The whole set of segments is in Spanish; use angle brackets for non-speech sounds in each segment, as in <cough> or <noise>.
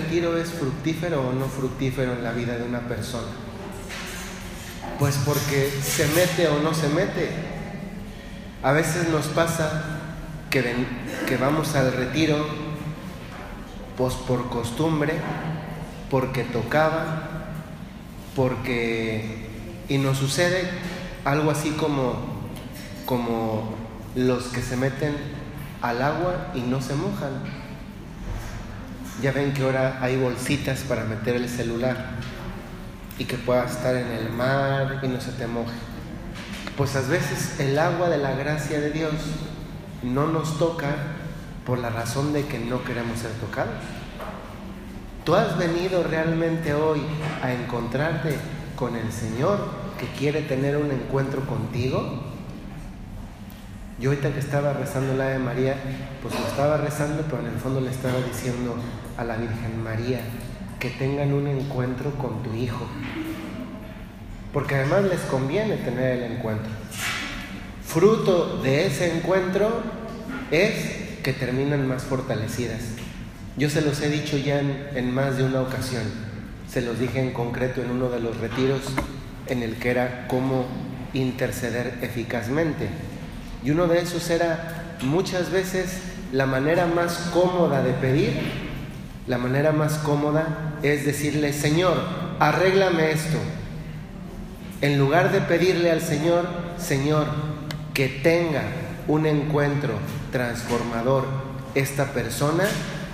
retiro es fructífero o no fructífero en la vida de una persona? Pues porque se mete o no se mete. A veces nos pasa que, que vamos al retiro pues por costumbre, porque tocaba, porque... Y nos sucede algo así como, como los que se meten al agua y no se mojan. Ya ven que ahora hay bolsitas para meter el celular y que pueda estar en el mar y no se te moje. Pues a veces el agua de la gracia de Dios no nos toca por la razón de que no queremos ser tocados. Tú has venido realmente hoy a encontrarte con el Señor que quiere tener un encuentro contigo. Yo ahorita que estaba rezando la de María, pues lo estaba rezando, pero en el fondo le estaba diciendo a la Virgen María que tengan un encuentro con tu Hijo. Porque además les conviene tener el encuentro. Fruto de ese encuentro es que terminan más fortalecidas. Yo se los he dicho ya en, más de una ocasión. Se los dije en concreto en uno de los retiros en el que era cómo interceder eficazmente. Y uno de esos era muchas veces la manera más cómoda de pedir, la manera más cómoda es decirle, Señor, arréglame esto. En lugar de pedirle al Señor, Señor, que tenga un encuentro transformador esta persona,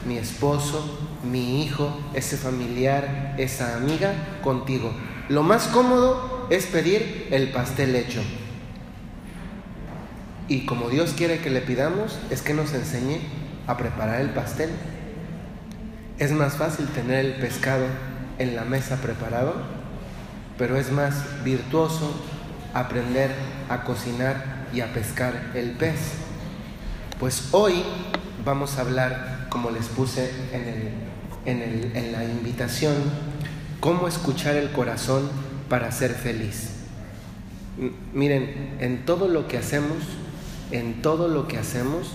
mi esposo, mi hijo, ese familiar, esa amiga, contigo. Lo más cómodo es pedir el pastel hecho. Y como Dios quiere que le pidamos, es que nos enseñe a preparar el pastel. Es más fácil tener el pescado en la mesa preparado, pero es más virtuoso aprender a cocinar y a pescar el pez. Pues hoy vamos a hablar, como les puse en, en la invitación, cómo escuchar el corazón para ser feliz. Miren, en todo lo que hacemos, en todo lo que hacemos,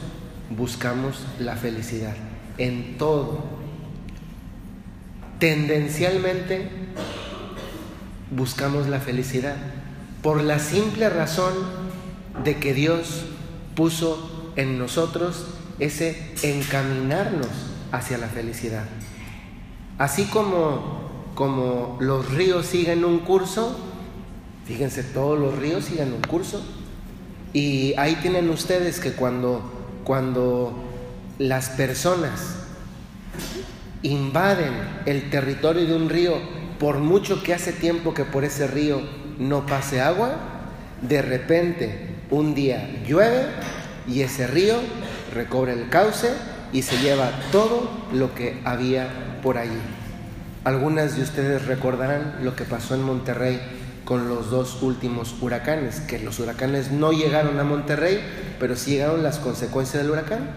buscamos la felicidad. En todo. Tendencialmente buscamos la felicidad por la simple razón de que Dios puso en nosotros ese encaminarnos hacia la felicidad. Así como como los ríos siguen un curso, fíjense, todos los ríos siguen un curso, y ahí tienen ustedes que cuando, cuando las personas invaden el territorio de un río, por mucho que hace tiempo que por ese río no pase agua, de repente un día llueve y ese río recobra el cauce y se lleva todo lo que había por allí. Algunas de ustedes recordarán lo que pasó en Monterrey con los dos últimos huracanes, que los huracanes no llegaron a Monterrey, pero sí llegaron las consecuencias del huracán.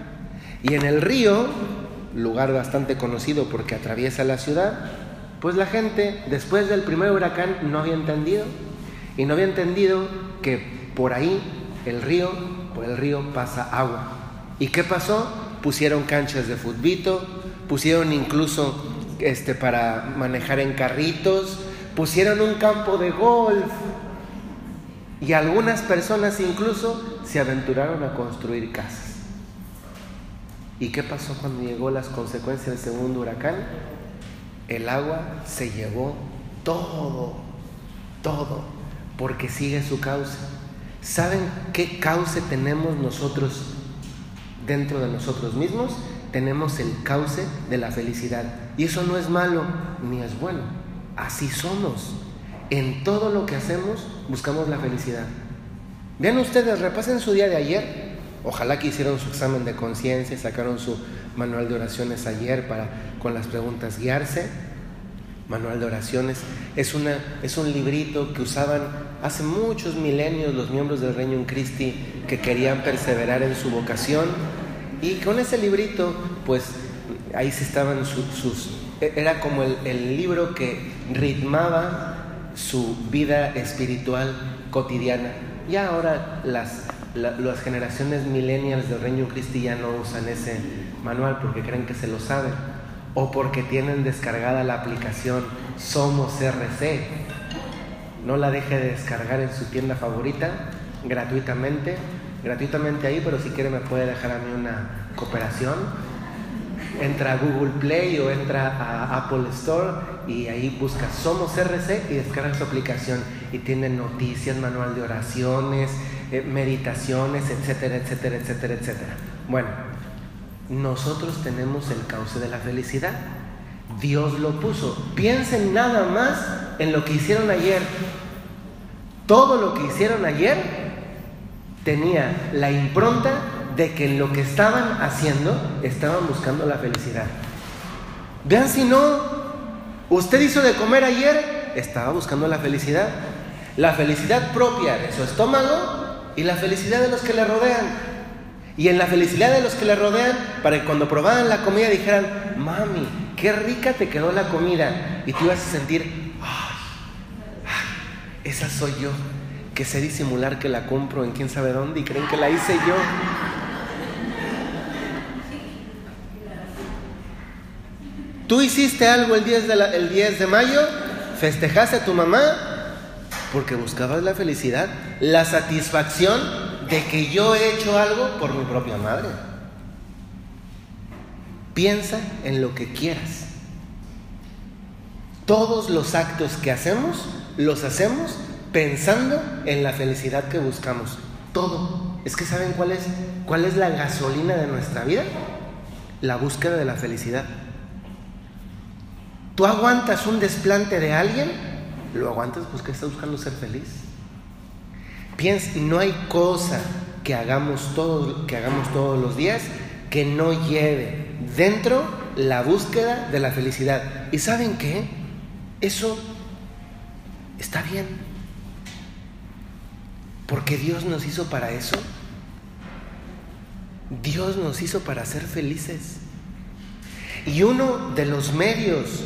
Y en el río, lugar bastante conocido porque atraviesa la ciudad, pues la gente después del primer huracán no había entendido y no había entendido que por ahí el río, por el río pasa agua. ¿Y qué pasó? Pusieron canchas de futbito, pusieron incluso este, para manejar en carritos, pusieron un campo de golf y algunas personas incluso se aventuraron a construir casas. ¿Y qué pasó cuando llegó las consecuencias del segundo huracán? El agua se llevó todo, todo, porque sigue su cauce. ¿Saben qué cauce tenemos nosotros dentro de nosotros mismos? tenemos el cauce de la felicidad. Y eso no es malo ni es bueno. Así somos. En todo lo que hacemos buscamos la felicidad. Vean ustedes, repasen su día de ayer. Ojalá que hicieron su examen de conciencia, sacaron su manual de oraciones ayer para con las preguntas guiarse. Manual de oraciones es, una, es un librito que usaban hace muchos milenios los miembros del Reino Christi que querían perseverar en su vocación y con ese librito, pues ahí se estaban sus, e, era como el, libro que ritmaba su vida espiritual cotidiana. Y ahora las, las generaciones millennials del Reino Cristi ya no usan ese manual porque creen que se lo saben. o porque tienen descargada la aplicación Somos RC. No la deje de descargar en su tienda favorita gratuitamente, gratuitamente ahí, pero si quiere me puede dejar a mí una cooperación. Entra a Google Play o entra a Apple Store y ahí busca Somos RC y descarga su aplicación y tiene noticias, manual de oraciones, eh, meditaciones, etcétera, etcétera, etcétera, etcétera. Bueno, nosotros tenemos el cauce de la felicidad. Dios lo puso. Piensen nada más en lo que hicieron ayer. Todo lo que hicieron ayer tenía la impronta de que en lo que estaban haciendo estaban buscando la felicidad. Vean si no, usted hizo de comer ayer, estaba buscando la felicidad. La felicidad propia de su estómago y la felicidad de los que le rodean. Y en la felicidad de los que le rodean, para que cuando probaban la comida dijeran, mami, qué rica te quedó la comida. Y tú ibas a sentir, esa soy yo, que sé disimular que la compro en quién sabe dónde y creen que la hice yo. Tú hiciste algo el 10 de, el 10 de mayo, festejaste a tu mamá porque buscabas la felicidad, la satisfacción de que yo he hecho algo por mi propia madre. Piensa en lo que quieras. Todos los actos que hacemos, los hacemos pensando en la felicidad que buscamos. Todo. Es que ¿saben cuál es, cuál es la gasolina de nuestra vida? La búsqueda de la felicidad. Tú aguantas un desplante de alguien, lo aguantas porque estás buscando ser feliz no hay cosa que hagamos, todos, que hagamos todos los días que no lleve dentro la búsqueda de la felicidad. ¿Y saben qué? Eso está bien. Porque Dios nos hizo para eso. Dios nos hizo para ser felices. Y uno de los medios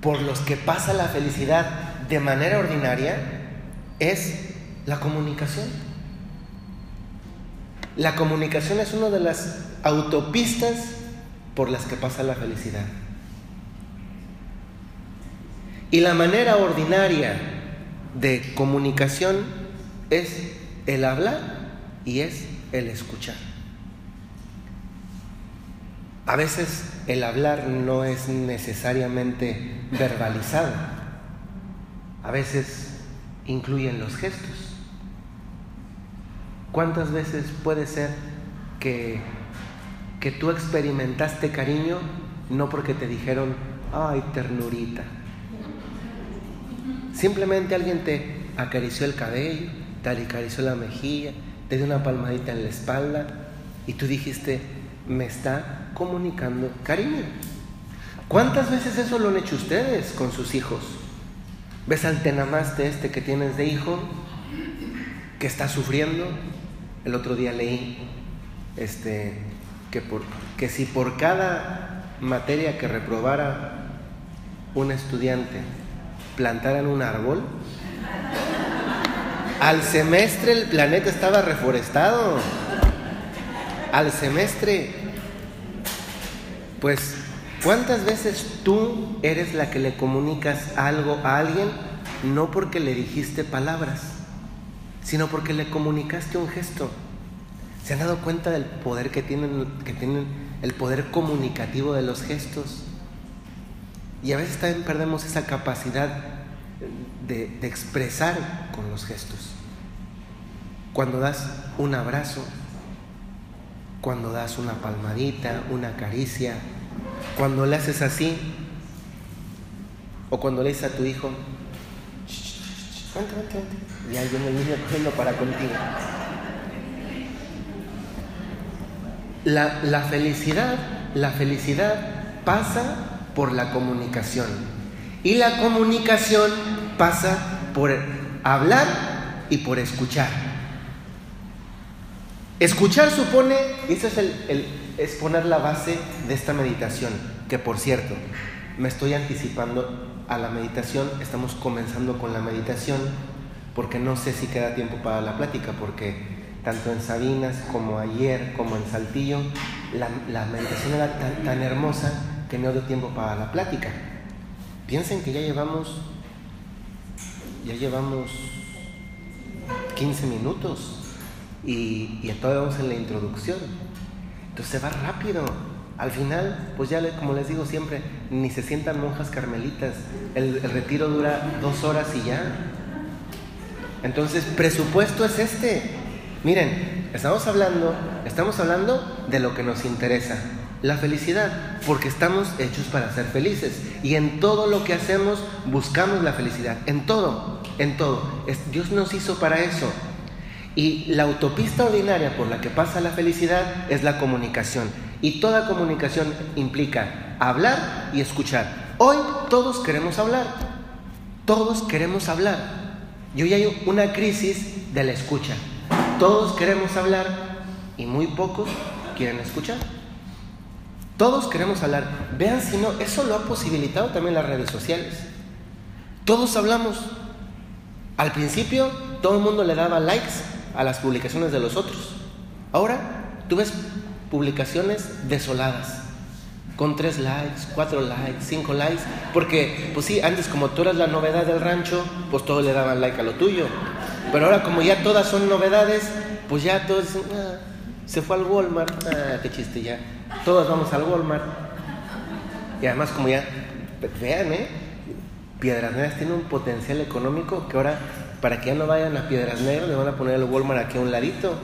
por los que pasa la felicidad de manera ordinaria es la comunicación. La comunicación es una de las autopistas por las que pasa la felicidad. Y la manera ordinaria de comunicación es el hablar y es el escuchar. A veces el hablar no es necesariamente verbalizado. A veces incluyen los gestos. ¿Cuántas veces puede ser que, que tú experimentaste cariño no porque te dijeron, ay, ternurita? Simplemente alguien te acarició el cabello, te acarició la mejilla, te dio una palmadita en la espalda y tú dijiste, me está comunicando cariño. ¿Cuántas veces eso lo han hecho ustedes con sus hijos? ¿Ves al tenamaste este que tienes de hijo que está sufriendo el otro día leí este, que, por, que si por cada materia que reprobara un estudiante plantaran un árbol, al semestre el planeta estaba reforestado. Al semestre, pues, ¿cuántas veces tú eres la que le comunicas algo a alguien no porque le dijiste palabras? sino porque le comunicaste un gesto. ¿Se han dado cuenta del poder que tienen, que tienen el poder comunicativo de los gestos? Y a veces también perdemos esa capacidad de, de expresar con los gestos. Cuando das un abrazo, cuando das una palmadita, una caricia, cuando le haces así, o cuando le dices a tu hijo, vente, vente, vente y hay el niño corriendo para contigo. La, la felicidad, la felicidad pasa por la comunicación. Y la comunicación pasa por hablar y por escuchar. Escuchar supone, y eso es, el, es poner la base de esta meditación, que por cierto, me estoy anticipando a la meditación, estamos comenzando con la meditación porque no sé si queda tiempo para la plática, porque tanto en Sabinas como ayer, como en Saltillo, la, meditación era tan, hermosa que no dio tiempo para la plática. Piensen que ya llevamos, ya llevamos 15 minutos y, y todavía vamos en la introducción. Entonces se va rápido. Al final, pues ya como les digo siempre, ni se sientan monjas carmelitas. El, el retiro dura dos horas y ya. Entonces, presupuesto es este. Miren, estamos hablando, estamos hablando de lo que nos interesa, la felicidad, porque estamos hechos para ser felices. Y en todo lo que hacemos buscamos la felicidad, en todo, en todo. Dios nos hizo para eso. Y la autopista ordinaria por la que pasa la felicidad es la comunicación. Y toda comunicación implica hablar y escuchar. Hoy todos queremos hablar. Todos queremos hablar. Y hoy hay una crisis de la escucha. Todos queremos hablar y muy pocos quieren escuchar. Todos queremos hablar. Vean si no, eso lo ha posibilitado también las redes sociales. Todos hablamos. Al principio todo el mundo le daba likes a las publicaciones de los otros. Ahora tú ves publicaciones desoladas, con tres likes, cuatro likes, cinco likes, porque pues sí, antes como tú eras la novedad del rancho, pues todos le daban like a lo tuyo. Pero ahora como ya todas son novedades, pues ya todos ah, se fue al Walmart, ah, qué chiste ya, todos vamos al Walmart. Y además como ya, vean, ¿eh? Piedras Negras tiene un potencial económico que ahora para que ya no vayan a Piedras Negras, le van a poner el Walmart aquí a un ladito,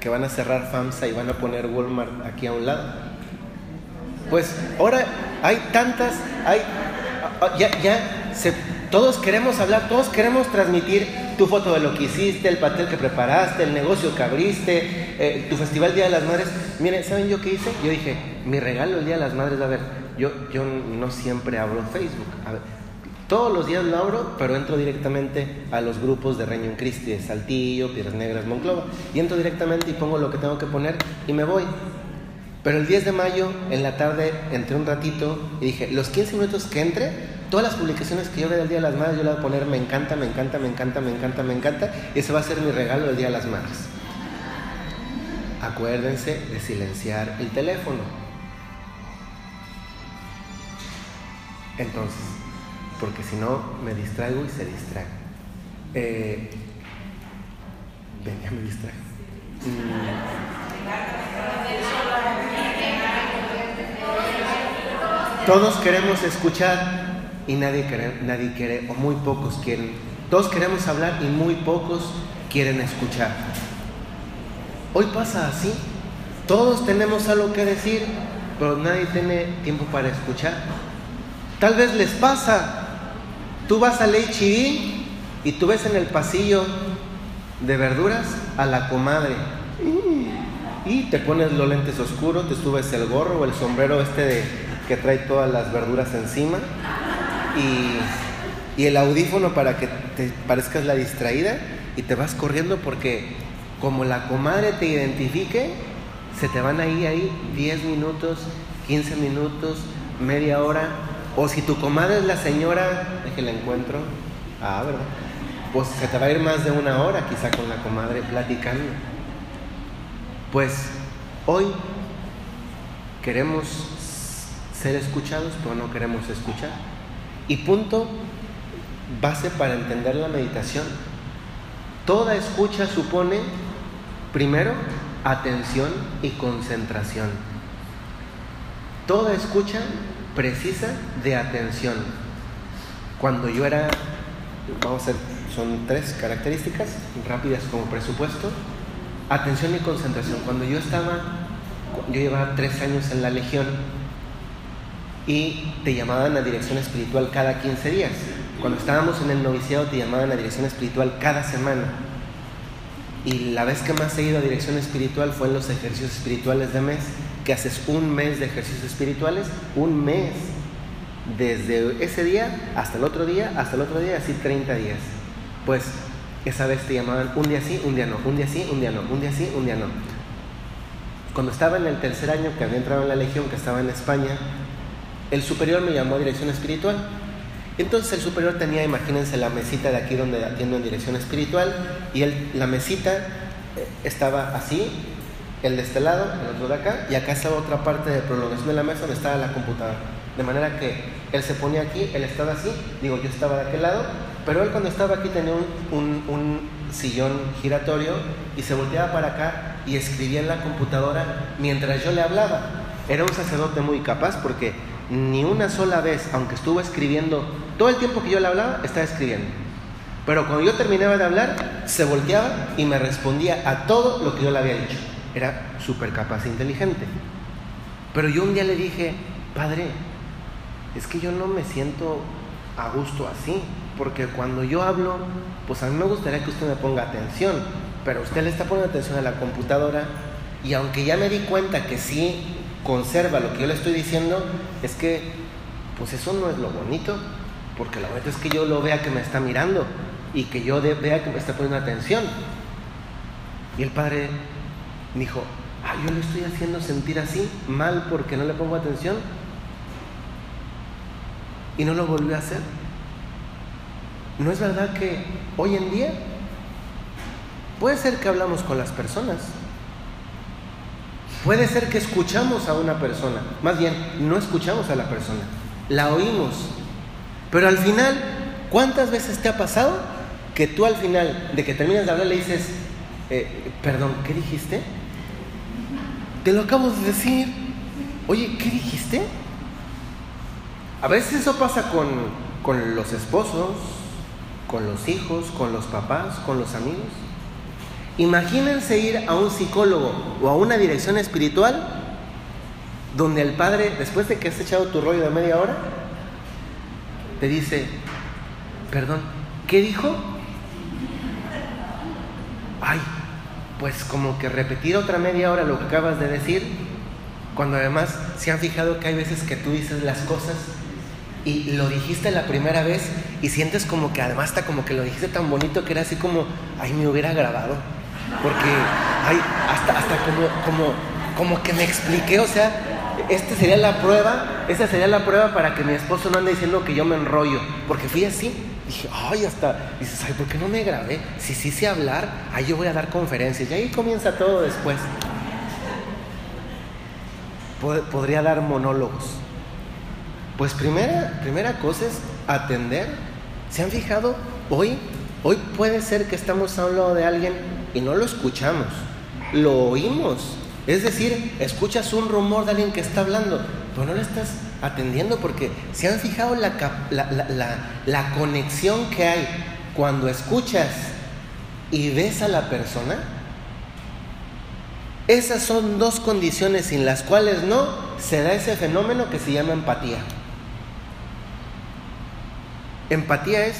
que van a cerrar FAMSA y van a poner Walmart aquí a un lado. Pues ahora hay tantas, hay, ya, ya, se, todos queremos hablar, todos queremos transmitir tu foto de lo que hiciste, el pastel que preparaste, el negocio que abriste, eh, tu festival Día de las Madres. Miren, ¿saben yo qué hice? Yo dije, mi regalo el Día de las Madres, a ver, yo, yo no siempre abro Facebook. A ver, todos los días lo abro, pero entro directamente a los grupos de Reino Christi, de Saltillo, Piedras Negras, Monclova. Y entro directamente y pongo lo que tengo que poner y me voy. Pero el 10 de mayo, en la tarde, entré un ratito y dije, los 15 minutos que entre, todas las publicaciones que yo vea del Día de las Madres, yo le voy a poner me encanta, me encanta, me encanta, me encanta, me encanta. Y ese va a ser mi regalo del Día de las Madres. Acuérdense de silenciar el teléfono. Entonces, porque si no me distraigo y se distrae. Eh, ven, ya me distrae. Mm. Todos queremos escuchar y nadie quiere, nadie quiere, o muy pocos quieren. Todos queremos hablar y muy pocos quieren escuchar. Hoy pasa así. Todos tenemos algo que decir, pero nadie tiene tiempo para escuchar. Tal vez les pasa Tú vas al HB y tú ves en el pasillo de verduras a la comadre. Y te pones los lentes oscuros, te subes el gorro o el sombrero este de, que trae todas las verduras encima. Y, y el audífono para que te parezcas la distraída y te vas corriendo porque como la comadre te identifique, se te van ahí, ahí 10 minutos, 15 minutos, media hora o si tu comadre es la señora, que la encuentro, ah, ¿verdad? Pues se te va a ir más de una hora quizá con la comadre platicando. Pues hoy queremos ser escuchados, pero no queremos escuchar. Y punto base para entender la meditación. Toda escucha supone, primero, atención y concentración. Toda escucha precisa de atención. Cuando yo era, vamos a ver, son tres características rápidas como presupuesto, atención y concentración. Cuando yo estaba, yo llevaba tres años en la Legión y te llamaban a dirección espiritual cada 15 días. Cuando estábamos en el noviciado te llamaban a dirección espiritual cada semana. Y la vez que más he ido a dirección espiritual fue en los ejercicios espirituales de mes que haces un mes de ejercicios espirituales, un mes, desde ese día hasta el otro día, hasta el otro día, así 30 días. Pues esa vez te llamaban un día sí, un día no, un día sí, un día no, un día sí, un día no. Cuando estaba en el tercer año que había entrado en la Legión, que estaba en España, el superior me llamó a dirección espiritual. Entonces el superior tenía, imagínense, la mesita de aquí donde atiendo en dirección espiritual, y él, la mesita eh, estaba así, el de este lado, el otro de acá, y acá estaba otra parte de prolongación de la mesa donde estaba la computadora. De manera que él se ponía aquí, él estaba así, digo, yo estaba de aquel lado, pero él cuando estaba aquí tenía un, un sillón giratorio y se volteaba para acá y escribía en la computadora mientras yo le hablaba. Era un sacerdote muy capaz porque ni una sola vez, aunque estuvo escribiendo, todo el tiempo que yo le hablaba, estaba escribiendo. Pero cuando yo terminaba de hablar, se volteaba y me respondía a todo lo que yo le había dicho. Era súper capaz e inteligente. Pero yo un día le dije, padre, es que yo no me siento a gusto así, porque cuando yo hablo, pues a mí me gustaría que usted me ponga atención, pero usted le está poniendo atención a la computadora y aunque ya me di cuenta que sí conserva lo que yo le estoy diciendo, es que pues eso no es lo bonito, porque lo bonito es que yo lo vea que me está mirando y que yo vea que me está poniendo atención. Y el padre dijo, ah, yo le estoy haciendo sentir así, mal porque no le pongo atención. Y no lo volvió a hacer. ¿No es verdad que hoy en día puede ser que hablamos con las personas? Puede ser que escuchamos a una persona, más bien no escuchamos a la persona, la oímos. Pero al final, ¿cuántas veces te ha pasado que tú al final de que terminas de hablar le dices, eh, perdón, ¿qué dijiste? Te lo acabo de decir. Oye, ¿qué dijiste? A veces eso pasa con, con los esposos, con los hijos, con los papás, con los amigos. Imagínense ir a un psicólogo o a una dirección espiritual donde el padre, después de que has echado tu rollo de media hora, te dice, perdón, ¿qué dijo? Ay, pues como que repetir otra media hora lo que acabas de decir, cuando además se han fijado que hay veces que tú dices las cosas y lo dijiste la primera vez y sientes como que además está como que lo dijiste tan bonito que era así como, ay, me hubiera grabado. Porque, ay, hasta, hasta como, como, como que me expliqué, o sea, esta sería la prueba, esta sería la prueba para que mi esposo no ande diciendo que yo me enrollo. Porque fui así, dije, ay, hasta, dices, ay, ¿por qué no me grabé? Si sí sé hablar, ahí yo voy a dar conferencias. Y ahí comienza todo después. Podría dar monólogos. Pues primera, primera cosa es atender. ¿Se han fijado? Hoy, hoy puede ser que estamos hablando de alguien y no lo escuchamos, lo oímos. Es decir, escuchas un rumor de alguien que está hablando, pero no le estás atendiendo porque se han fijado la, la, la conexión que hay cuando escuchas y ves a la persona. Esas son dos condiciones sin las cuales no se da ese fenómeno que se llama empatía. Empatía es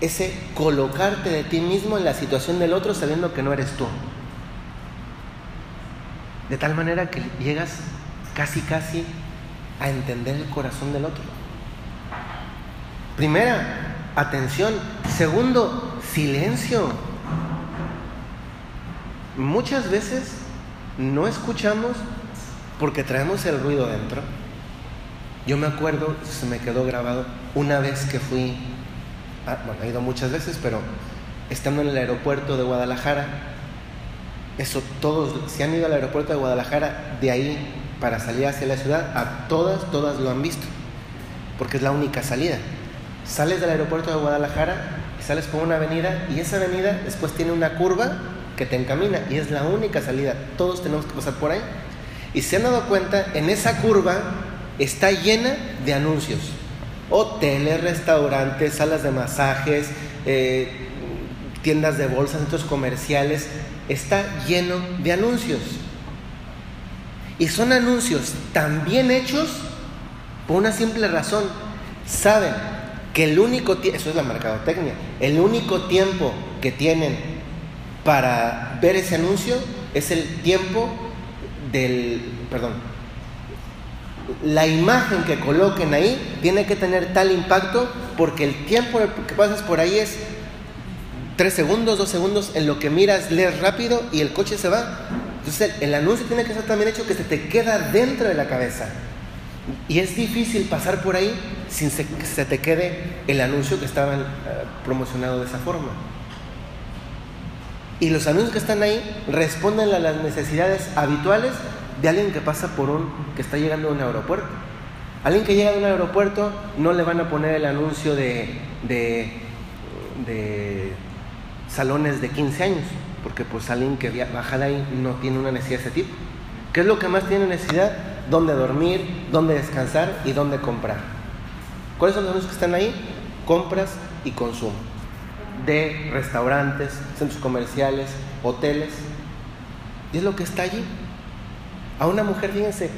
ese colocarte de ti mismo en la situación del otro sabiendo que no eres tú. De tal manera que llegas casi, casi a entender el corazón del otro. Primera, atención. Segundo, silencio. Muchas veces no escuchamos porque traemos el ruido dentro. Yo me acuerdo, se me quedó grabado, una vez que fui, bueno, he ido muchas veces, pero estando en el aeropuerto de Guadalajara, eso todos, si han ido al aeropuerto de Guadalajara, de ahí para salir hacia la ciudad, a todas, todas lo han visto, porque es la única salida. Sales del aeropuerto de Guadalajara sales por una avenida y esa avenida después tiene una curva que te encamina y es la única salida. Todos tenemos que pasar por ahí. Y se han dado cuenta, en esa curva está llena de anuncios. Hoteles, restaurantes, salas de masajes, eh, tiendas de bolsas, centros comerciales. Está lleno de anuncios. Y son anuncios tan bien hechos por una simple razón. Saben que el único tiempo, eso es la mercadotecnia, el único tiempo que tienen para ver ese anuncio es el tiempo del, perdón, la imagen que coloquen ahí tiene que tener tal impacto porque el tiempo que pasas por ahí es tres segundos, dos segundos, en lo que miras, lees rápido y el coche se va. Entonces el, anuncio tiene que ser también hecho que se te queda dentro de la cabeza. Y es difícil pasar por ahí sin que se te quede el anuncio que estaba eh, promocionado de esa forma. Y los anuncios que están ahí responden a las necesidades habituales de alguien que pasa por un, que está llegando a un aeropuerto. Alguien que llega a un aeropuerto no le van a poner el anuncio de, de, de salones de 15 años, porque pues alguien que baja de ahí no tiene una necesidad de ese tipo. ¿Qué es lo que más tiene necesidad? Dónde dormir, dónde descansar y dónde comprar. ¿Cuáles son los que están ahí? Compras y consumo. De restaurantes, centros comerciales, hoteles. Y es lo que está allí. A una mujer, fíjense,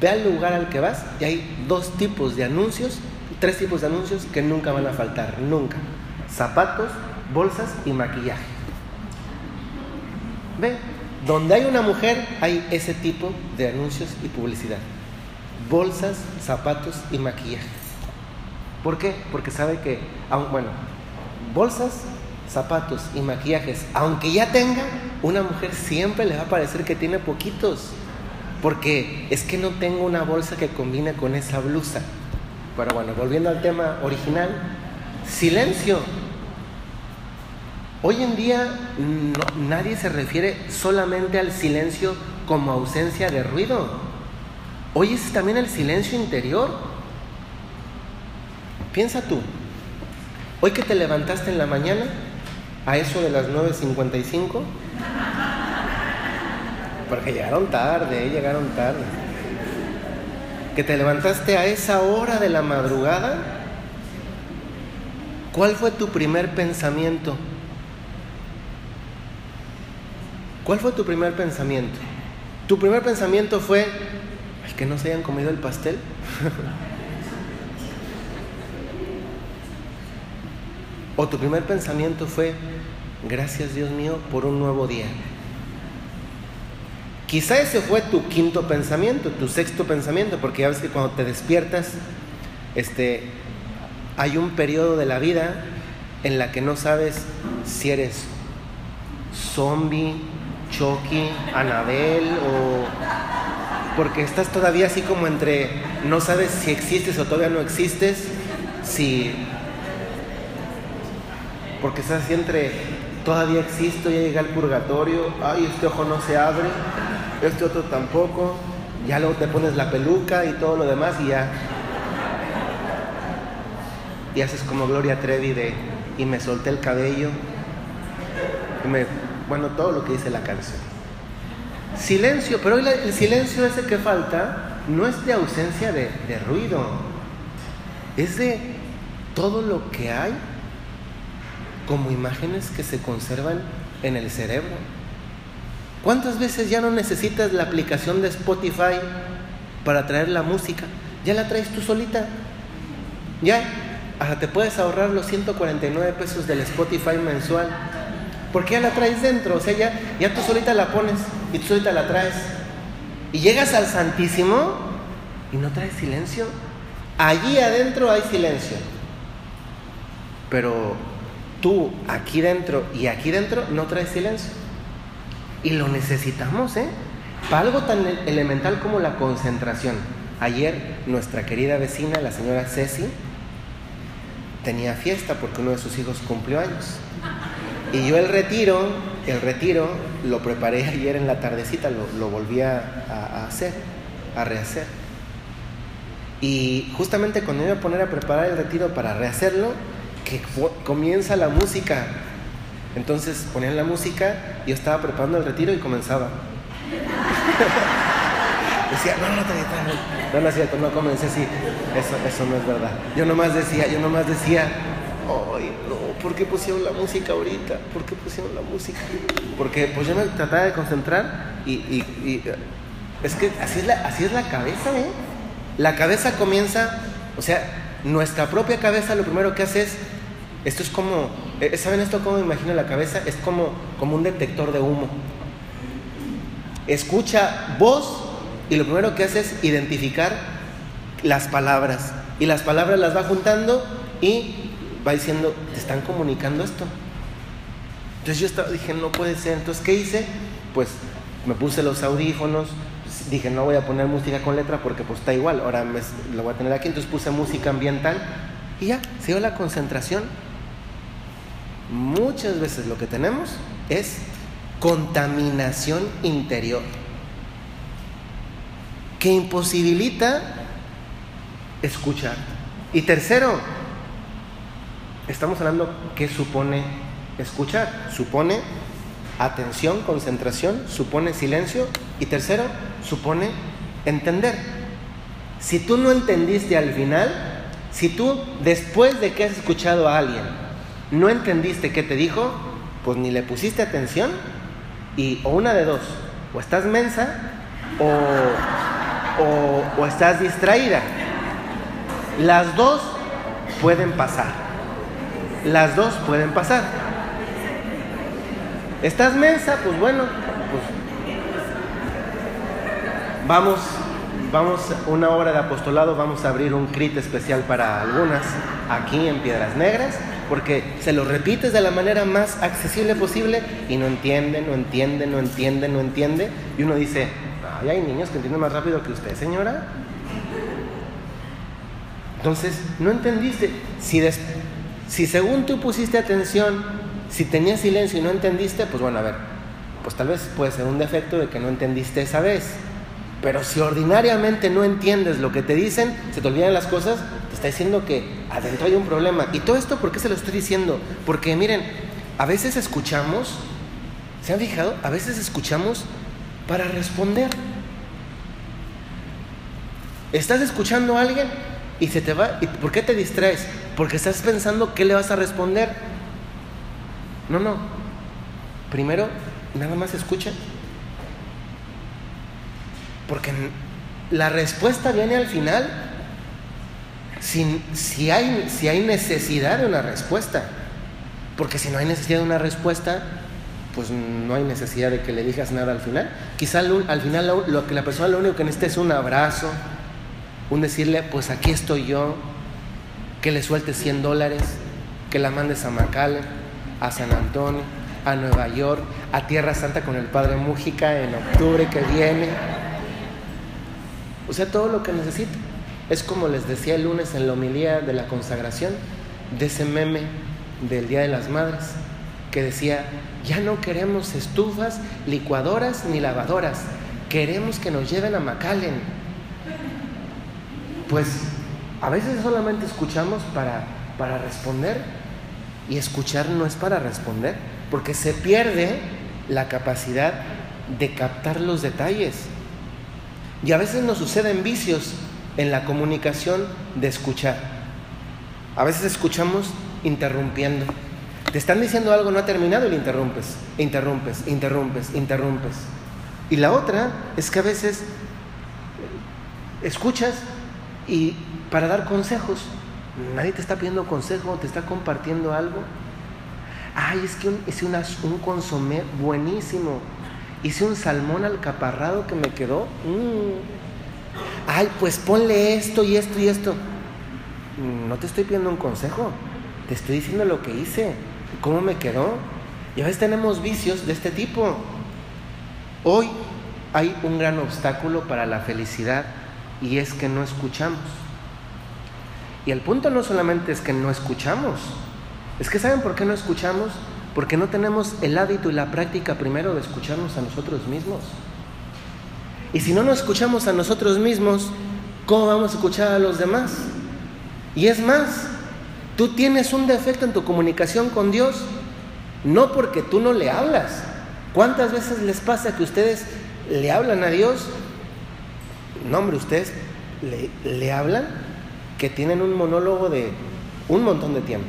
ve al lugar al que vas y hay dos tipos de anuncios, tres tipos de anuncios que nunca van a faltar, nunca. Zapatos, bolsas y maquillaje. Ve, donde hay una mujer hay ese tipo de anuncios y publicidad. Bolsas, zapatos y maquillaje. ¿Por qué? Porque sabe que, bueno, bolsas, zapatos y maquillajes, aunque ya tenga, una mujer siempre le va a parecer que tiene poquitos. Porque es que no tengo una bolsa que combine con esa blusa. Pero bueno, volviendo al tema original, silencio. Hoy en día nadie se refiere solamente al silencio como ausencia de ruido. Hoy es también el silencio interior. Piensa tú, hoy que te levantaste en la mañana, a eso de las 9.55, porque llegaron tarde, llegaron tarde, que te levantaste a esa hora de la madrugada, ¿cuál fue tu primer pensamiento? ¿Cuál fue tu primer pensamiento? ¿Tu primer pensamiento fue, ay, que no se hayan comido el pastel? <laughs> ¿O tu primer pensamiento fue, gracias Dios mío por un nuevo día? Quizá ese fue tu quinto pensamiento, tu sexto pensamiento, porque ya ves que cuando te despiertas, este, hay un periodo de la vida en la que no sabes si eres zombie, Chucky, Anabel o porque estás todavía así como entre no sabes si existes o todavía no existes, si porque estás así entre todavía existo, ya llegué al purgatorio, ay, este ojo no se abre, este otro tampoco, ya luego te pones la peluca y todo lo demás y ya y haces como Gloria Trevi de y me solté el cabello y me bueno, todo lo que dice la canción. Silencio, pero el silencio ese que falta no es de ausencia de, de ruido, es de todo lo que hay como imágenes que se conservan en el cerebro. ¿Cuántas veces ya no necesitas la aplicación de Spotify para traer la música? Ya la traes tú solita. Ya, hasta te puedes ahorrar los 149 pesos del Spotify mensual porque ya la traes dentro, o sea, ya, tú solita la pones y tú solita la traes. Y llegas al Santísimo y no traes silencio. Allí adentro hay silencio. Pero tú aquí dentro y aquí dentro no traes silencio. Y lo necesitamos, ¿eh? Para algo tan elemental como la concentración. Ayer nuestra querida vecina, la señora Ceci, tenía fiesta porque uno de sus hijos cumplió años. Y yo el retiro, el retiro lo preparé ayer en la tardecita, lo, volví a, hacer, a rehacer. Y justamente cuando iba a poner a preparar el retiro para rehacerlo, que comienza la música. Entonces ponían la música, yo estaba preparando el retiro y comenzaba. <laughs> decía, no, no, no, no, no, es cierto, no comencé así. Eso, eso no es verdad. Yo nomás decía, yo nomás decía, ay, no, ¿por qué pusieron la música ahorita? ¿Por qué pusieron la música? Porque pues yo me trataba de concentrar y, es que así es, la, así es la cabeza, ¿eh? La cabeza comienza, o sea, nuestra propia cabeza lo primero que hace es, esto es como, eh, ¿saben esto cómo me imagino la cabeza? Es como, como un detector de humo. Escucha voz y lo primero que hace es identificar las palabras. Y las palabras las va juntando y va diciendo, te están comunicando esto. Entonces yo estaba, dije, no puede ser. Entonces, ¿qué hice? Pues me puse los audífonos, dije, no voy a poner música con letra porque pues está igual, ahora me, lo voy a tener aquí, entonces puse música ambiental y ya, se dio la concentración. muchas veces lo que tenemos es contaminación interior que imposibilita escuchar. Y tercero, estamos hablando qué supone escuchar. Supone atención, concentración, supone silencio y tercero, supone entender. Si tú no entendiste al final, si tú después de que has escuchado a alguien no entendiste qué te dijo, pues ni le pusiste atención y o una de dos, o estás mensa o, o, o estás distraída. Las dos pueden pasar. Las dos pueden pasar. ¿Estás mensa? Pues bueno, pues vamos, vamos, una hora de apostolado, vamos a abrir un crit especial para algunas aquí en Piedras Negras, porque se lo repites de la manera más accesible posible y no entiende, no entiende, no entiende, no entiende. Y uno dice, ay, hay niños que entienden más rápido que usted, señora. Entonces, no entendiste. Si, des, si según tú pusiste atención, si tenías silencio y no entendiste, pues bueno, a ver, pues tal vez puede ser un defecto de que no entendiste esa vez. Pero si ordinariamente no entiendes lo que te dicen, se te olvidan las cosas, te está diciendo que adentro hay un problema. Y todo esto, ¿por qué se lo estoy diciendo? Porque miren, a veces escuchamos, ¿se han fijado? A veces escuchamos para responder. Estás escuchando a alguien y se te va. ¿Y por qué te distraes? Porque estás pensando qué le vas a responder. No, no. Primero, nada más escucha. Porque la respuesta viene al final. Si, si, hay, si hay necesidad de una respuesta. Porque si no hay necesidad de una respuesta, pues no hay necesidad de que le digas nada al final. Quizá al, al final lo, lo, que la persona lo único que necesita es un abrazo, un decirle, pues aquí estoy yo, que le sueltes 100 dólares, que la mandes a McAllen, a San Antonio, a Nueva York, a Tierra Santa con el Padre Mújica en octubre que viene. O sea, todo lo que necesita. Es como les decía el lunes en la homilía de la consagración, de ese meme del Día de las Madres, que decía, ya no queremos estufas, licuadoras ni lavadoras, queremos que nos lleven a McAllen. Pues a veces solamente escuchamos para, para responder y escuchar no es para responder, porque se pierde la capacidad de captar los detalles. Y a veces nos suceden vicios en la comunicación de escuchar. A veces escuchamos interrumpiendo. Te están diciendo algo, no ha terminado y le interrumpes, interrumpes, interrumpes, interrumpes. Y la otra es que a veces escuchas y para dar consejos, nadie te está pidiendo consejo, te está compartiendo algo. Ay, es que un, hice un consomé buenísimo. Hice un salmón alcaparrado que me quedó. Mmm. Ay, pues ponle esto y esto y esto. No te estoy pidiendo un consejo, te estoy diciendo lo que hice, cómo me quedó. Y a veces tenemos vicios de este tipo. Hoy hay un gran obstáculo para la felicidad y es que no escuchamos. Y el punto no solamente es que no escuchamos, es que ¿saben por qué no escuchamos? Porque no tenemos el hábito y la práctica primero de escucharnos a nosotros mismos. Y si no nos escuchamos a nosotros mismos, ¿cómo vamos a escuchar a los demás? Y es más, tú tienes un defecto en tu comunicación con Dios, no porque tú no le hablas. ¿Cuántas veces les pasa que ustedes le hablan a Dios? No, hombre, ustedes le, le hablan que tienen un monólogo de un montón de tiempo.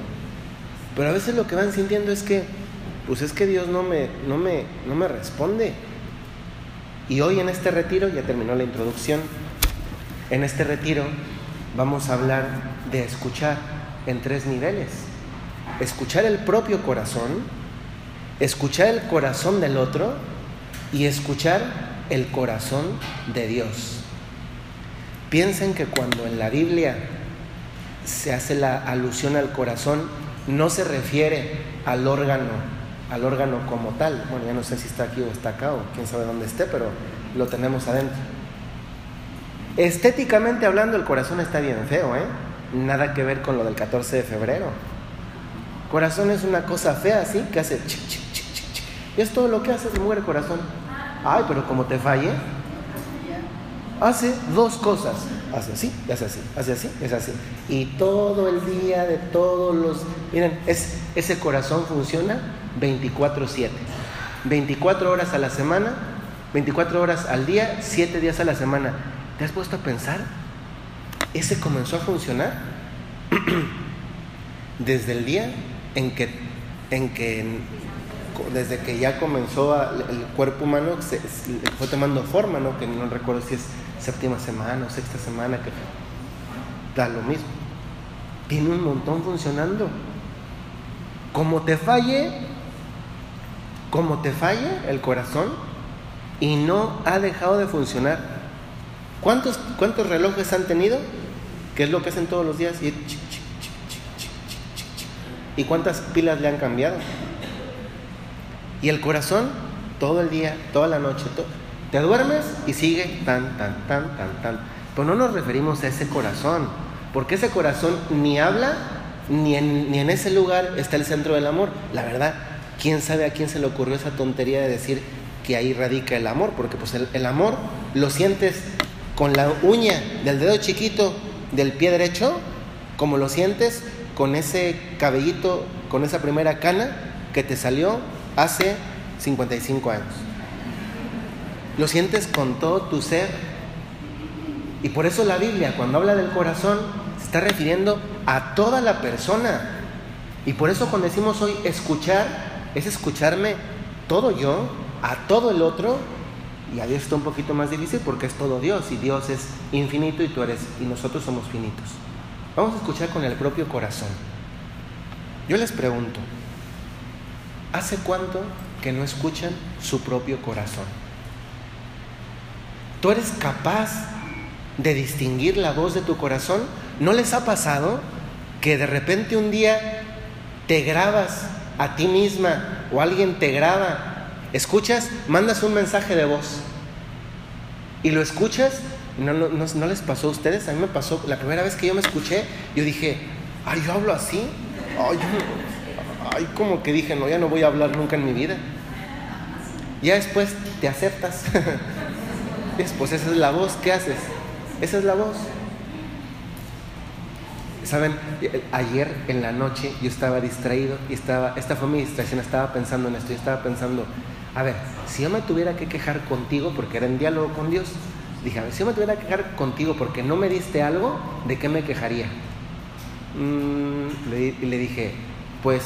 Pero a veces lo que van sintiendo es que, pues es que Dios no me, no me, no me responde. Y hoy en este retiro, ya terminó la introducción, en este retiro vamos a hablar de escuchar en tres niveles. Escuchar el propio corazón, escuchar el corazón del otro y escuchar el corazón de Dios. Piensen que cuando en la Biblia se hace la alusión al corazón, no se refiere al órgano, al órgano como tal. Bueno, ya no sé si está aquí o está acá o quién sabe dónde esté, pero lo tenemos adentro. Estéticamente hablando, el corazón está bien feo, ¿eh? Nada que ver con lo del 14 de febrero. Corazón es una cosa fea, ¿sí? Que hace chic, chic, chic, chic. Y es todo lo que hace, se muere corazón. Ay, pero como te falle, hace dos cosas. Hace así, hace así, hace así, es así. Y todo el día de todos los... Miren, es, ese corazón funciona 24/7. 24 horas a la semana, 24 horas al día, 7 días a la semana. ¿Te has puesto a pensar? Ese comenzó a funcionar <clears throat> desde el día en que, en que desde que ya comenzó el cuerpo humano fue tomando forma, ¿no? que no recuerdo si es séptima semana o sexta semana, que da lo mismo. Tiene un montón funcionando. Como te falle, como te falle el corazón y no ha dejado de funcionar. ¿Cuántos, cuántos relojes han tenido? ¿Qué es lo que hacen todos los días? Y, ¿Y cuántas pilas le han cambiado? Y el corazón, todo el día, toda la noche, te duermes y sigue tan, tan, tan, tan, tan. Pero no nos referimos a ese corazón, porque ese corazón ni habla, ni en, ni en ese lugar está el centro del amor. La verdad, ¿quién sabe a quién se le ocurrió esa tontería de decir que ahí radica el amor? Porque pues el, el amor lo sientes con la uña del dedo chiquito del pie derecho, como lo sientes con ese cabellito, con esa primera cana que te salió hace 55 años. Lo sientes con todo tu ser. Y por eso la Biblia, cuando habla del corazón, se está refiriendo a toda la persona. Y por eso cuando decimos hoy escuchar, es escucharme todo yo, a todo el otro. Y ahí está un poquito más difícil porque es todo Dios y Dios es infinito y tú eres y nosotros somos finitos. Vamos a escuchar con el propio corazón. Yo les pregunto, ¿Hace cuánto que no escuchan su propio corazón? ¿Tú eres capaz de distinguir la voz de tu corazón? ¿No les ha pasado que de repente un día te grabas a ti misma o alguien te graba? ¿Escuchas? Mandas un mensaje de voz y lo escuchas. ¿No, no, les pasó a ustedes? A mí me pasó, la primera vez que yo me escuché, yo dije, ay, yo hablo así. Ay, ay, como que dije, no, ya no voy a hablar nunca en mi vida. Ya después te aceptas. <laughs> Después esa es la voz, ¿qué haces? Esa es la voz. Saben, ayer en la noche yo estaba distraído y estaba, esta fue mi distracción, estaba pensando en esto, yo estaba pensando, a ver, si yo me tuviera que quejar contigo, porque era en diálogo con Dios, dije, a ver, si yo me tuviera que quejar contigo porque no me diste algo, ¿de qué me quejaría? Mm, y le dije, pues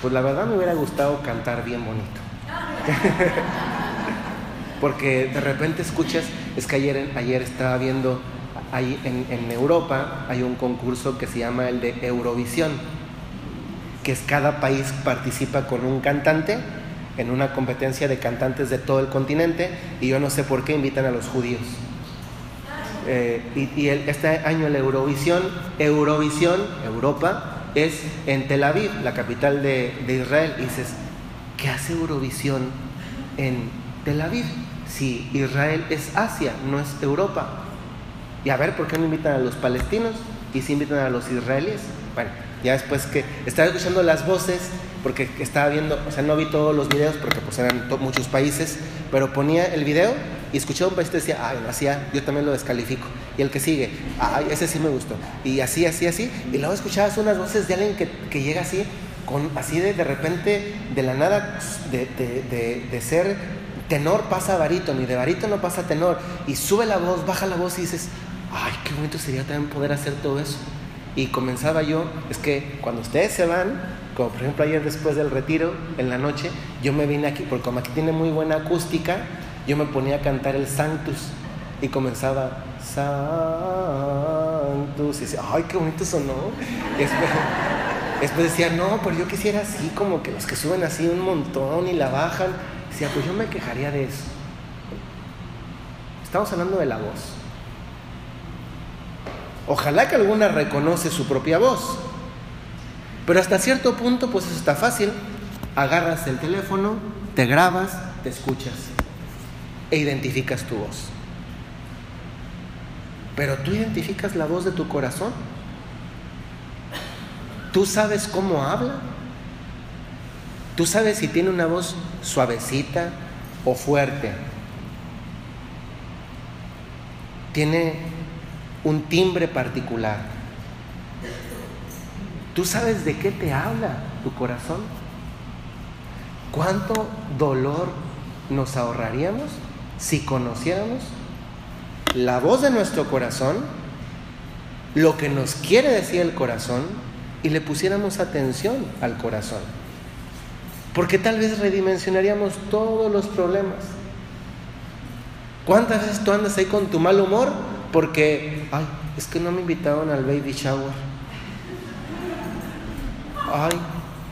pues la verdad me hubiera gustado cantar bien bonito. <laughs> Porque de repente escuchas, es que ayer, ayer estaba viendo, ahí en, en Europa hay un concurso que se llama el de Eurovisión, que es cada país participa con un cantante en una competencia de cantantes de todo el continente y yo no sé por qué invitan a los judíos. Eh, y, este año la Eurovisión, Eurovisión, Europa, es en Tel Aviv, la capital de, Israel. Y dices, ¿qué hace Eurovisión en Tel Aviv? Si Israel es Asia, no es Europa. Y a ver, ¿por qué no invitan a los palestinos y si invitan a los israelíes? Bueno, ya después que estaba escuchando las voces, porque estaba viendo, o sea, no vi todos los videos porque pues eran muchos países, pero ponía el video y escuchaba un país y decía, ay, lo hacía, yo también lo descalifico. Y el que sigue, ay, ese sí me gustó. Y así, así, así. Y luego escuchabas unas voces de alguien que, que llega así, con, así de, de repente, de la nada, de, de, de, ser tenor pasa a barítono y de barítono pasa a tenor. Y sube la voz, baja la voz y dices, ay, qué bonito sería también poder hacer todo eso. Y comenzaba yo, es que cuando ustedes se van, como por ejemplo ayer después del retiro, en la noche, yo me vine aquí, porque como aquí tiene muy buena acústica, yo me ponía a cantar el Sanctus y comenzaba Sanctus y decía, ay, qué bonito sonó. Y después, después, decía, no, pero yo quisiera así, como que los que suben así un montón y la bajan. Decía, pues yo me quejaría de eso. Estamos hablando de la voz. Ojalá que alguna reconoce su propia voz. Pero hasta cierto punto, pues eso está fácil. Agarras el teléfono, te grabas, te escuchas e identificas tu voz. Pero tú identificas la voz de tu corazón. Tú sabes cómo habla. Tú sabes si tiene una voz suavecita o fuerte. Tiene un timbre particular. ¿Tú sabes de qué te habla tu corazón? ¿Cuánto dolor nos ahorraríamos si conociéramos la voz de nuestro corazón, lo que nos quiere decir el corazón y le pusiéramos atención al corazón? Porque tal vez redimensionaríamos todos los problemas. ¿Cuántas veces tú andas ahí con tu mal humor? Porque, ay, es que no me invitaron al baby shower. Ay,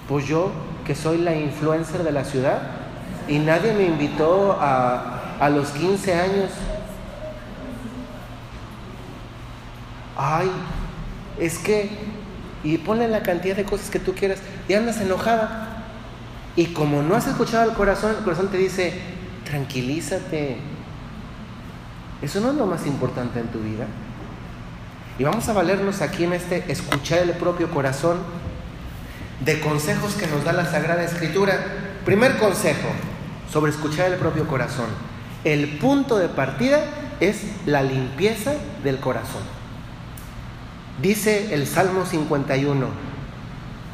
pues yo que soy la influencer de la ciudad y nadie me invitó a, a los 15 años. Ay, es que, y ponle la cantidad de cosas que tú quieras y andas enojada. Y como no has escuchado al corazón, el corazón te dice, tranquilízate. Eso no es lo más importante en tu vida. Y vamos a valernos aquí en este escuchar el propio corazón de consejos que nos da la Sagrada Escritura. Primer consejo sobre escuchar el propio corazón. El punto de partida es la limpieza del corazón. Dice el Salmo 51,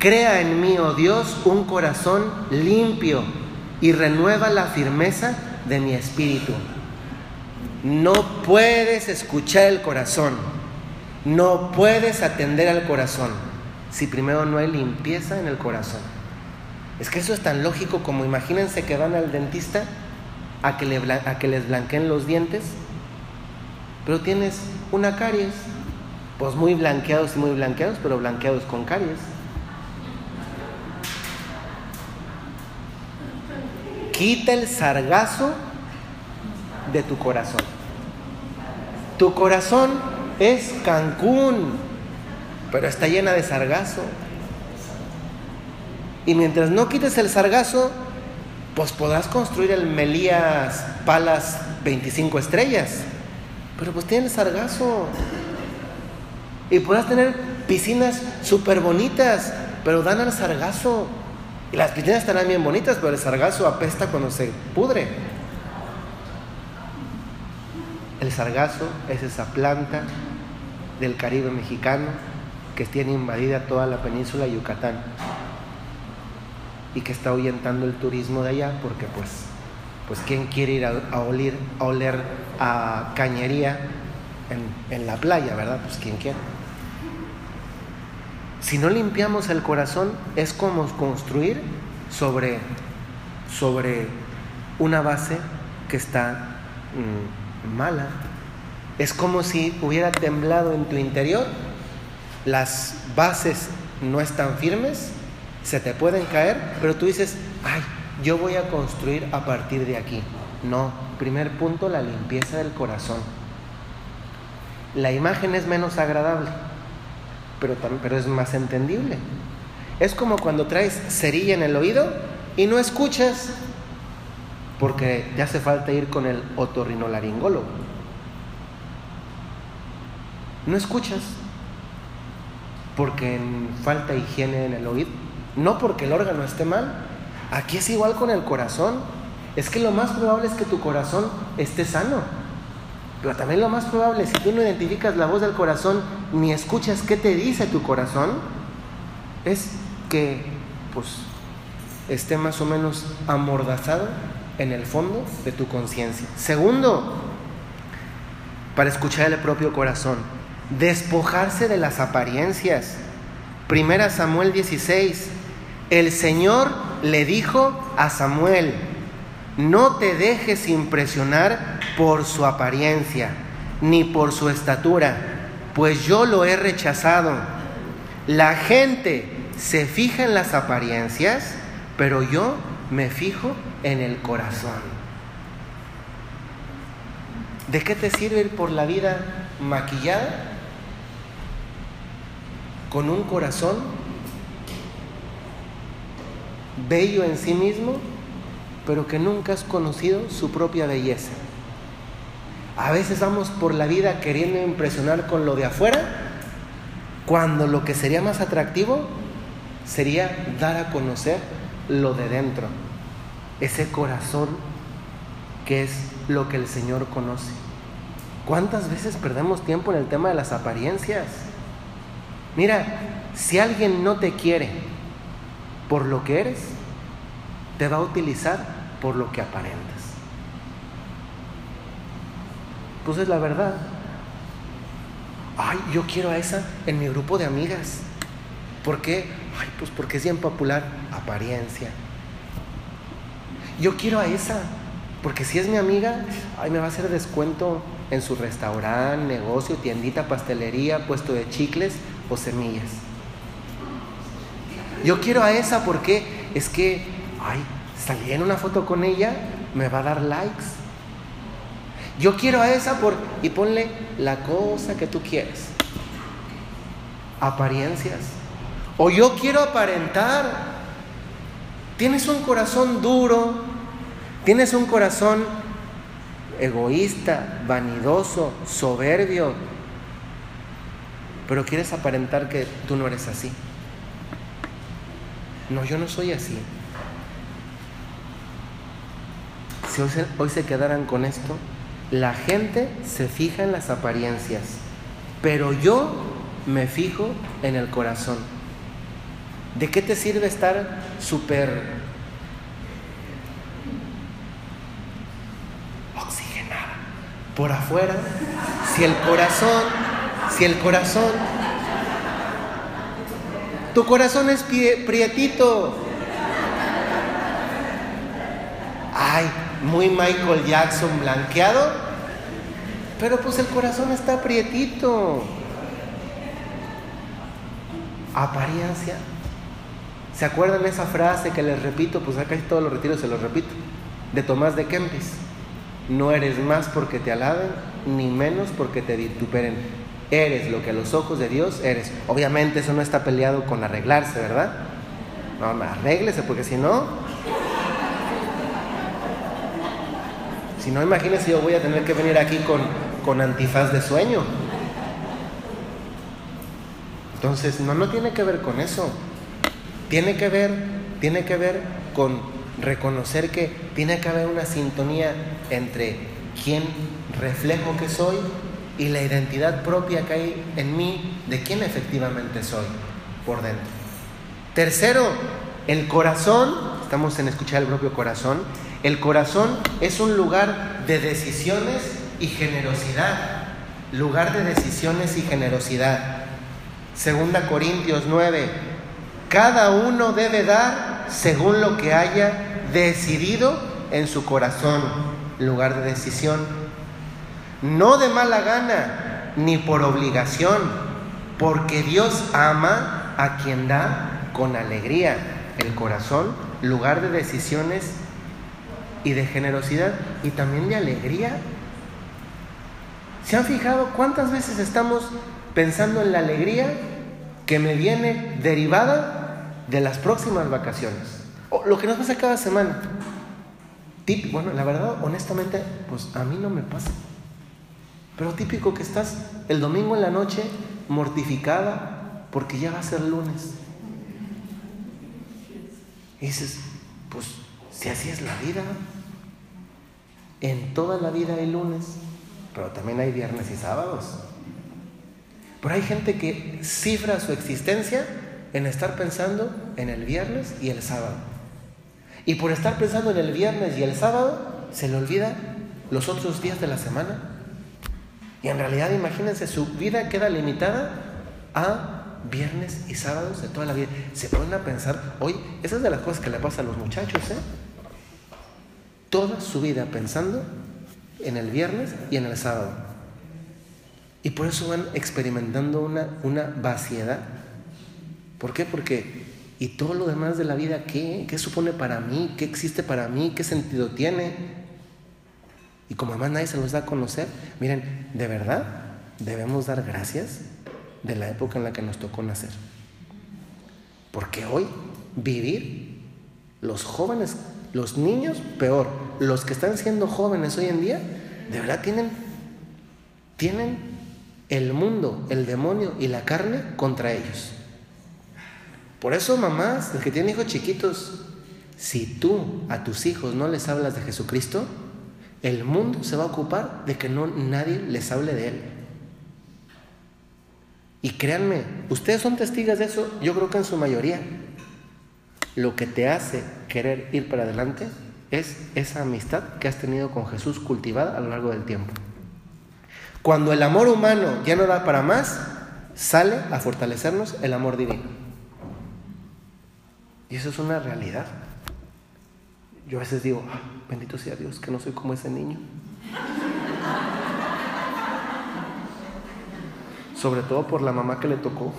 crea en mí, oh Dios, un corazón limpio y renueva la firmeza de mi espíritu. No puedes escuchar el corazón, no puedes atender al corazón si primero no hay limpieza en el corazón. Es que eso es tan lógico como imagínense que van al dentista a que, les blanqueen los dientes, pero tienes una caries, pues muy blanqueados y muy blanqueados, pero blanqueados con caries. Quita el sargazo de tu corazón. Tu corazón es Cancún, pero está llena de sargazo. Y mientras no quites el sargazo, pues podrás construir el Melías Palas 25 estrellas. Pero pues tiene el sargazo. Y podrás tener piscinas súper bonitas, pero dan al sargazo. Y las piscinas estarán bien bonitas, pero el sargazo apesta cuando se pudre. El sargazo es esa planta del Caribe mexicano que tiene invadida toda la península de Yucatán y que está ahuyentando el turismo de allá porque pues, pues ¿quién quiere ir a, oler, a cañería en, en la playa, verdad? Pues ¿quién quiere? Si no limpiamos el corazón es como construir sobre, sobre una base que está mm, mala. Es como si hubiera temblado en tu interior las bases no están firmes, se te pueden caer, pero tú dices, ay, yo voy a construir a partir de aquí. No, primer punto, la limpieza del corazón. La imagen es menos agradable, pero, pero es más entendible. Es como cuando traes cerilla en el oído y no escuchas porque te hace falta ir con el otorrinolaringólogo. No escuchas porque falta higiene en el oído, no porque el órgano esté mal. Aquí es igual con el corazón. Es que lo más probable es que tu corazón esté sano. Pero también lo más probable, si tú no identificas la voz del corazón ni escuchas qué te dice tu corazón, es que pues esté más o menos amordazado en el fondo de tu conciencia. Segundo, para escuchar el propio corazón, despojarse de las apariencias. Primera Samuel 16, el Señor le dijo a Samuel, no te dejes impresionar por su apariencia, ni por su estatura, pues yo lo he rechazado. La gente se fija en las apariencias, pero yo me fijo en el corazón. ¿De qué te sirve ir por la vida maquillada con un corazón bello en sí mismo, pero que nunca has conocido su propia belleza. A veces vamos por la vida queriendo impresionar con lo de afuera, cuando lo que sería más atractivo sería dar a conocer lo de dentro, ese corazón que es lo que el Señor conoce. ¿Cuántas veces perdemos tiempo en el tema de las apariencias? Mira, si alguien no te quiere por lo que eres, te va a utilizar por lo que aparentas. Pues es la verdad. Ay, yo quiero a esa en mi grupo de amigas. ¿Por qué? Ay, pues porque es bien popular. Apariencia. Yo quiero a esa. Porque si es mi amiga, ay, me va a hacer descuento en su restaurante, negocio, tiendita, pastelería, puesto de chicles o semillas. Yo quiero a esa porque es que, ay, salí en una foto con ella, me va a dar likes. Yo quiero a esa por y ponle la cosa que tú quieres. Apariencias. O yo quiero aparentar. Tienes un corazón duro, tienes un corazón egoísta, vanidoso, soberbio, pero quieres aparentar que tú no eres así. No, yo no soy así. Si hoy se, hoy se quedaran con esto, la gente se fija en las apariencias, pero yo me fijo en el corazón. ¿De qué te sirve estar súper oxigenada por afuera si el corazón, si el corazón, tu corazón es prietito? Ay, muy Michael Jackson blanqueado, pero pues el corazón está prietito. Apariencia. ¿Se acuerdan esa frase que les repito? Pues acá todos los retiros se los repito. De Tomás de Kempis. No eres más porque te alaben, ni menos porque te vituperen. Eres lo que a los ojos de Dios eres. Obviamente eso no está peleado con arreglarse, ¿verdad? No, arréglese porque si no, Si no, imagínense, yo voy a tener que venir aquí con, con antifaz de sueño. Entonces, no, no tiene que ver con eso. Tiene que ver, tiene que ver con reconocer que tiene que haber una sintonía entre quién reflejo que soy y la identidad propia que hay en mí de quién efectivamente soy por dentro. Tercero, el corazón, estamos en escuchar el propio corazón, el corazón es un lugar de decisiones y generosidad. Lugar de decisiones y generosidad. Segunda Corintios 9. Cada uno debe dar según lo que haya decidido en su corazón. Lugar de decisión. No de mala gana, ni por obligación, porque Dios ama a quien da con alegría. El corazón, lugar de decisiones y de generosidad y también de alegría. ¿Se han fijado cuántas veces estamos pensando en la alegría que me viene derivada de las próximas vacaciones? O lo que nos pasa cada semana. bueno, la verdad, honestamente, pues a mí no me pasa. Pero típico que estás el domingo en la noche mortificada porque ya va a ser lunes. Y dices, pues si así es la vida. En toda la vida hay lunes, pero también hay viernes y sábados. Pero hay gente que cifra su existencia en estar pensando en el viernes y el sábado. Y por estar pensando en el viernes y el sábado, se le olvida los otros días de la semana. Y en realidad, imagínense, su vida queda limitada a viernes y sábados de toda la vida. Se ponen a pensar, hoy, esa es de las cosas que le pasa a los muchachos, ¿eh? Toda su vida pensando en el viernes y en el sábado. Y por eso van experimentando una, una vaciedad. ¿Por qué? Porque, ¿y todo lo demás de la vida qué? ¿Qué supone para mí? ¿Qué existe para mí? ¿Qué sentido tiene? Y como además nadie se los da a conocer, miren, de verdad debemos dar gracias de la época en la que nos tocó nacer. Porque hoy vivir, los jóvenes los niños, peor. Los que están siendo jóvenes hoy en día, de verdad tienen, tienen el mundo, el demonio y la carne contra ellos. Por eso, mamás, los que tienen hijos chiquitos, Si tú a tus hijos no les hablas de Jesucristo, el mundo se va a ocupar de que no nadie les hable de él. Y créanme, ustedes son testigos de eso, yo creo que en su mayoría. Lo que te hace querer ir para adelante es esa amistad que has tenido con Jesús cultivada a lo largo del tiempo. Cuando el amor humano ya no da para más, sale a fortalecernos el amor divino. Y eso es una realidad. Yo a veces digo, ah, bendito sea Dios, que no soy como ese niño. Sobre todo por la mamá que le tocó.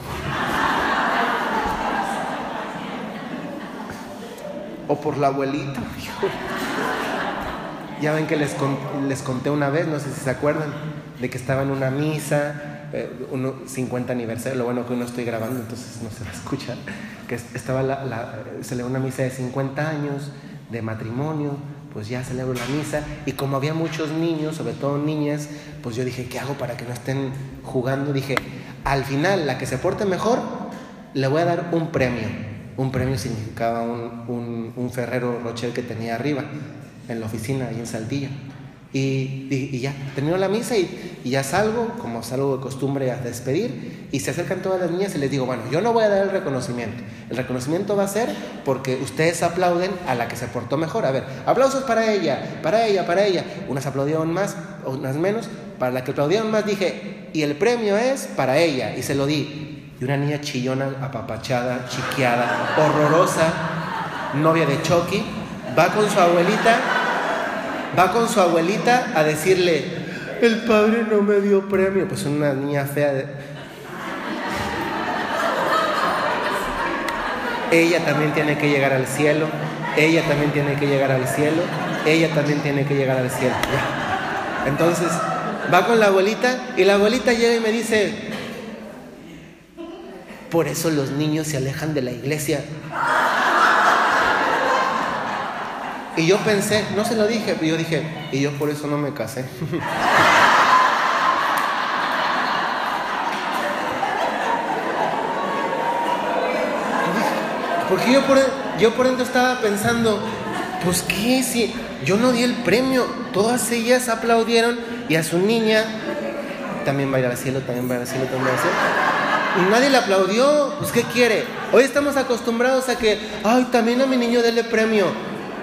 O por la abuelita. Ya ven que les, les conté una vez, no sé si se acuerdan, de que estaba en una misa, eh, 50 aniversario, lo bueno que no estoy grabando, entonces no se va a escuchar, que estaba la, le una misa de 50 años de matrimonio, pues ya celebro la misa y como había muchos niños, sobre todo niñas, pues yo dije, ¿qué hago para que no estén jugando? Dije, al final, la que se porte mejor, le voy a dar un premio. Un premio significaba un, un, Ferrero Rocher que tenía arriba, en la oficina, ahí en Saltillo. Y, ya, terminó la misa y, ya salgo, como salgo de costumbre a despedir, y se acercan todas las niñas y les digo, bueno, yo no voy a dar el reconocimiento. El reconocimiento va a ser porque ustedes aplauden a la que se portó mejor. A ver, aplausos para ella, para ella, para ella. Unas aplaudieron más, unas menos. Para la que aplaudieron más dije, y el premio es para ella, y se lo di. Y una niña chillona, apapachada, chiqueada, horrorosa, novia de Chucky, va con su abuelita va con su abuelita a decirle, el padre no me dio premio, pues una niña fea. De... Ella también tiene que llegar al cielo, ella también tiene que llegar al cielo, ella también tiene que llegar al cielo. Entonces, va con la abuelita y la abuelita llega y me dice, por eso los niños se alejan de la iglesia. Y yo pensé, no se lo dije, pero yo dije, y yo por eso no me casé. Porque yo por, yo por dentro estaba pensando, pues qué, si yo no di el premio, todas ellas aplaudieron y a su niña también va a ir al cielo, también va a ir al cielo, también va a ir. Y nadie le aplaudió, pues ¿qué quiere? Hoy estamos acostumbrados a que, ay, también a mi niño dele premio.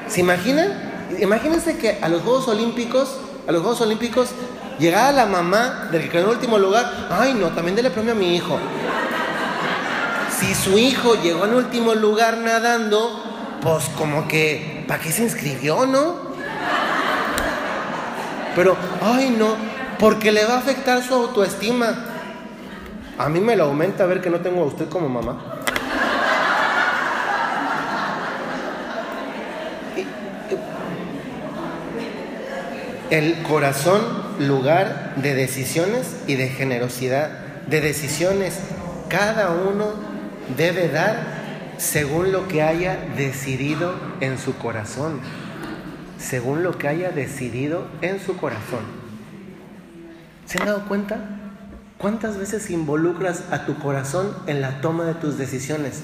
¿Se imaginan? Imagínense que a los Juegos Olímpicos, a los Juegos Olímpicos, llegaba la mamá del que quedó en último lugar, ay no, también dele premio a mi hijo. Si su hijo llegó en último lugar nadando, pues como que, ¿para qué se inscribió, no? Pero, ay no, porque le va a afectar su autoestima. A mí me lo aumenta ver que no tengo a usted como mamá. El corazón, lugar de decisiones y de generosidad, de decisiones. Cada uno debe dar según lo que haya decidido en su corazón. Según lo que haya decidido en su corazón. ¿Se han dado cuenta? ¿Cuántas veces involucras a tu corazón en la toma de tus decisiones?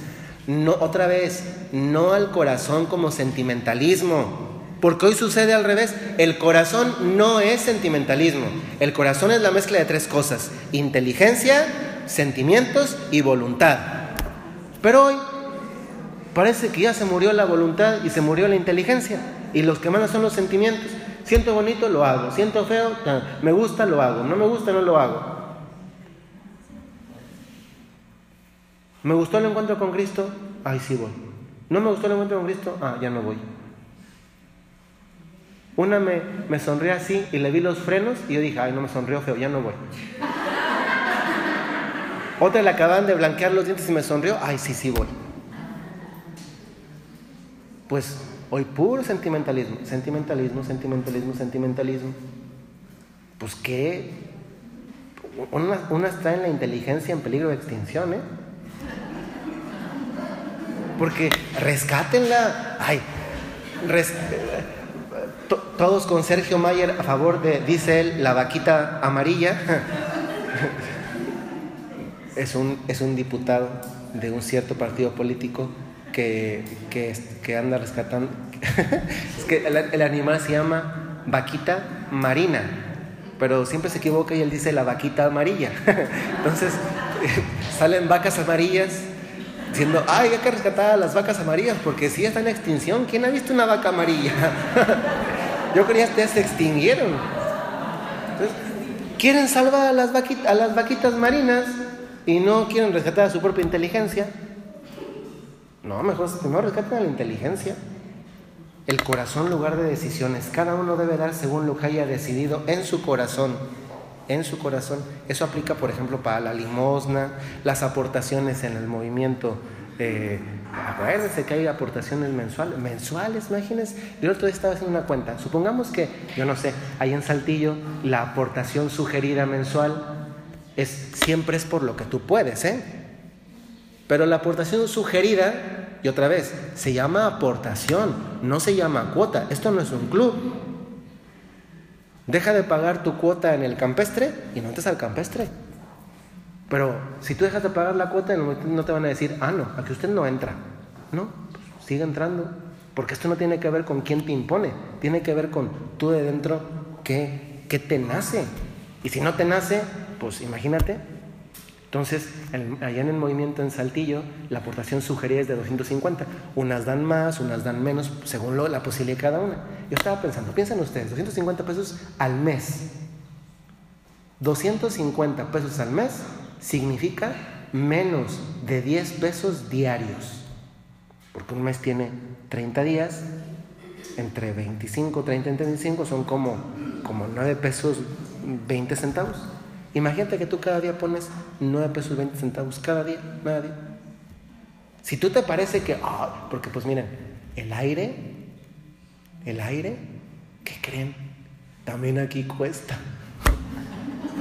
No, otra vez, no al corazón como sentimentalismo, porque hoy sucede al revés. El corazón no es sentimentalismo. El corazón es la mezcla de tres cosas. Inteligencia, sentimientos y voluntad. Pero hoy parece que ya se murió la voluntad y se murió la inteligencia. Y los que mandan son los sentimientos. Siento bonito, lo hago. Siento feo, me gusta, lo hago. No me gusta, no lo hago. ¿Me gustó el encuentro con Cristo? Ay, sí voy. ¿No me gustó el encuentro con Cristo? Ah, ya no voy. Una me, me sonrió así y le vi los frenos y yo dije, ay, no me sonrió feo, ya no voy. Otra le acaban de blanquear los dientes y me sonrió, ay, sí, sí voy. Pues hoy puro sentimentalismo, sentimentalismo, sentimentalismo, sentimentalismo. Pues qué, una, una está en la inteligencia en peligro de extinción, ¿eh? Porque rescátenla, ay, res, todos con Sergio Mayer a favor de, dice él, la vaquita amarilla. <laughs> es, un, es un diputado de un cierto partido político que, que, anda rescatando. <laughs> es que el, animal se llama vaquita marina, pero siempre se equivoca y él dice la vaquita amarilla. <laughs> Entonces salen vacas amarillas diciendo, ay, hay que rescatar a las vacas amarillas porque si están en extinción. ¿Quién ha visto una vaca amarilla? <laughs> Yo creía que se extinguieron. Entonces, quieren salvar a las, a las vaquitas marinas y no quieren rescatar a su propia inteligencia. No, mejor primero rescaten a la inteligencia. El corazón, lugar de decisiones. Cada uno debe dar según lo que haya decidido en su corazón. En su corazón. Eso aplica, por ejemplo, para la limosna, las aportaciones en el movimiento. Eh, acuérdense que hay aportaciones mensuales. Mensuales, imagínense. Yo el otro día estaba haciendo una cuenta. Supongamos que, yo no sé, hay en Saltillo la aportación sugerida mensual es, siempre es por lo que tú puedes, ¿eh? Pero la aportación sugerida, y otra vez, se llama aportación, no se llama cuota. Esto no es un club. Deja de pagar tu cuota en el campestre y no entres al campestre. Pero si tú dejas de pagar la cuota, no te van a decir, ah, no, aquí usted no entra. No, pues sigue entrando. Porque esto no tiene que ver con quién te impone, tiene que ver con tú de dentro qué, qué te nace. Y si no te nace, pues imagínate, entonces, allá en el movimiento en Saltillo, la aportación sugerida es de 250. Unas dan más, unas dan menos, según la posibilidad de cada una. Yo estaba pensando, piensen ustedes, 250 pesos al mes. 250 pesos al mes significa menos de 10 pesos diarios. Porque un mes tiene 30 días, entre 25, 30 y 35 son como, como 9 pesos 20 centavos. Imagínate que tú cada día pones 9 pesos 20 centavos, cada día, cada día. Si tú te parece que, ah, porque pues miren, el aire, el aire, ¿qué creen? También aquí cuesta.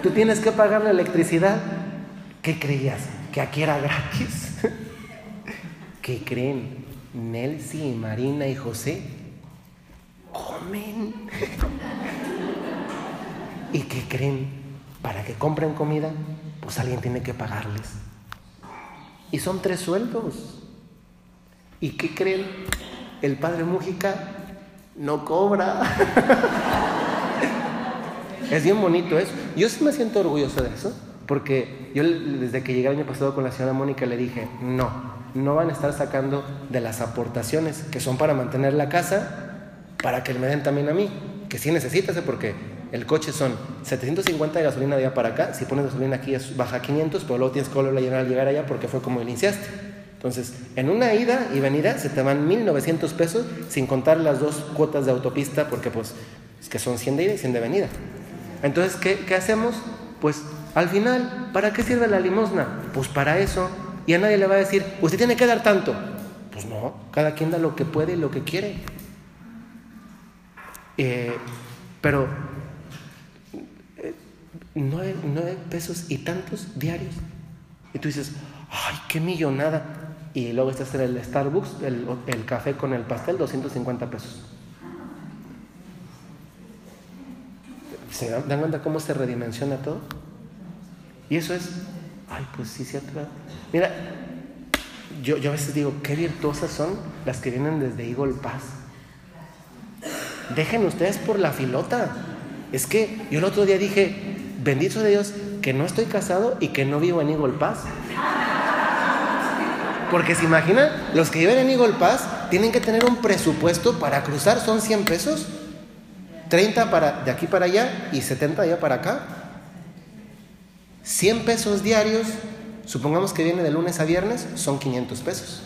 Tú tienes que pagar la electricidad. ¿Qué creías? ¿Que aquí era gratis? <laughs> ¿Qué creen? Nelcy, Marina y José comen. <laughs> ¿Y qué creen? Para que compren comida, pues alguien tiene que pagarles. Y son tres sueldos. ¿Y qué creen? El padre Mújica no cobra. <laughs> es bien bonito eso. Yo sí me siento orgulloso de eso, porque yo desde que llegué el año pasado con la señora Mónica le dije, no, no van a estar sacando de las aportaciones que son para mantener la casa, para que me den también a mí, que sí necesitas, porque el coche son 750 de gasolina de allá para acá. Si pones gasolina aquí es baja 500, pero luego tienes que volverla a llenar al llegar allá porque fue como iniciaste. Entonces, en una ida y venida se te van 1900 pesos sin contar las dos cuotas de autopista porque pues es que son 100 de ida y 100 de venida. Entonces, ¿qué, ¿qué hacemos? Pues al final, ¿para qué sirve la limosna? Pues para eso. Y a nadie le va a decir, usted tiene que dar tanto. Pues no, cada quien da lo que puede y lo que quiere. Eh, pero nueve, pesos y tantos diarios. Y tú dices, ay, qué millonada. Y luego estás en el Starbucks, el, el café con el pastel, 250 pesos. ¿Se dan cuenta cómo se redimensiona todo? Y eso es, ay, pues sí, cierto. Mira, yo, yo a veces digo, qué virtuosas son las que vienen desde Eagle Pass. Dejen ustedes por la filota. Es que yo el otro día dije, bendito de Dios que no estoy casado y que no vivo en Eagle Pass. Porque se imaginan, los que viven en Eagle Pass tienen que tener un presupuesto para cruzar, son 100 pesos. 30 para, de aquí para allá y 70 de allá para acá. 100 pesos diarios, supongamos que viene de lunes a viernes, son 500 pesos.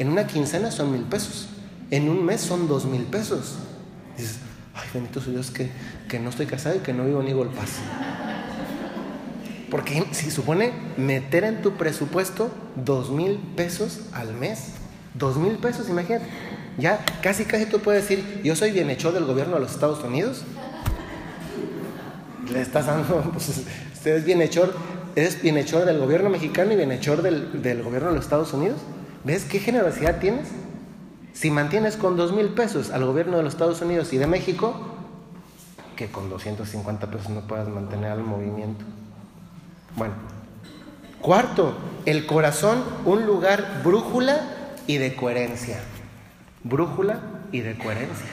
En una quincena son mil pesos. En un mes son dos mil pesos. Dices, ay, bendito sea Dios que, que no estoy casado y que no vivo en Eagle Pass. Porque si supone meter en tu presupuesto dos mil pesos al mes. Dos mil pesos, imagínate. Ya casi casi tú puedes decir, yo soy bienhechor del gobierno de los Estados Unidos. Le estás dando, <laughs> pues usted es bienhechor, eres bienhechor del gobierno mexicano y bienhechor del, del gobierno de los Estados Unidos. ¿Ves qué generosidad tienes? Si mantienes con dos mil pesos al gobierno de los Estados Unidos y de México, que con 250 pesos no puedas mantener al movimiento. Bueno, cuarto, el corazón, un lugar brújula y de coherencia. Brújula y de coherencia.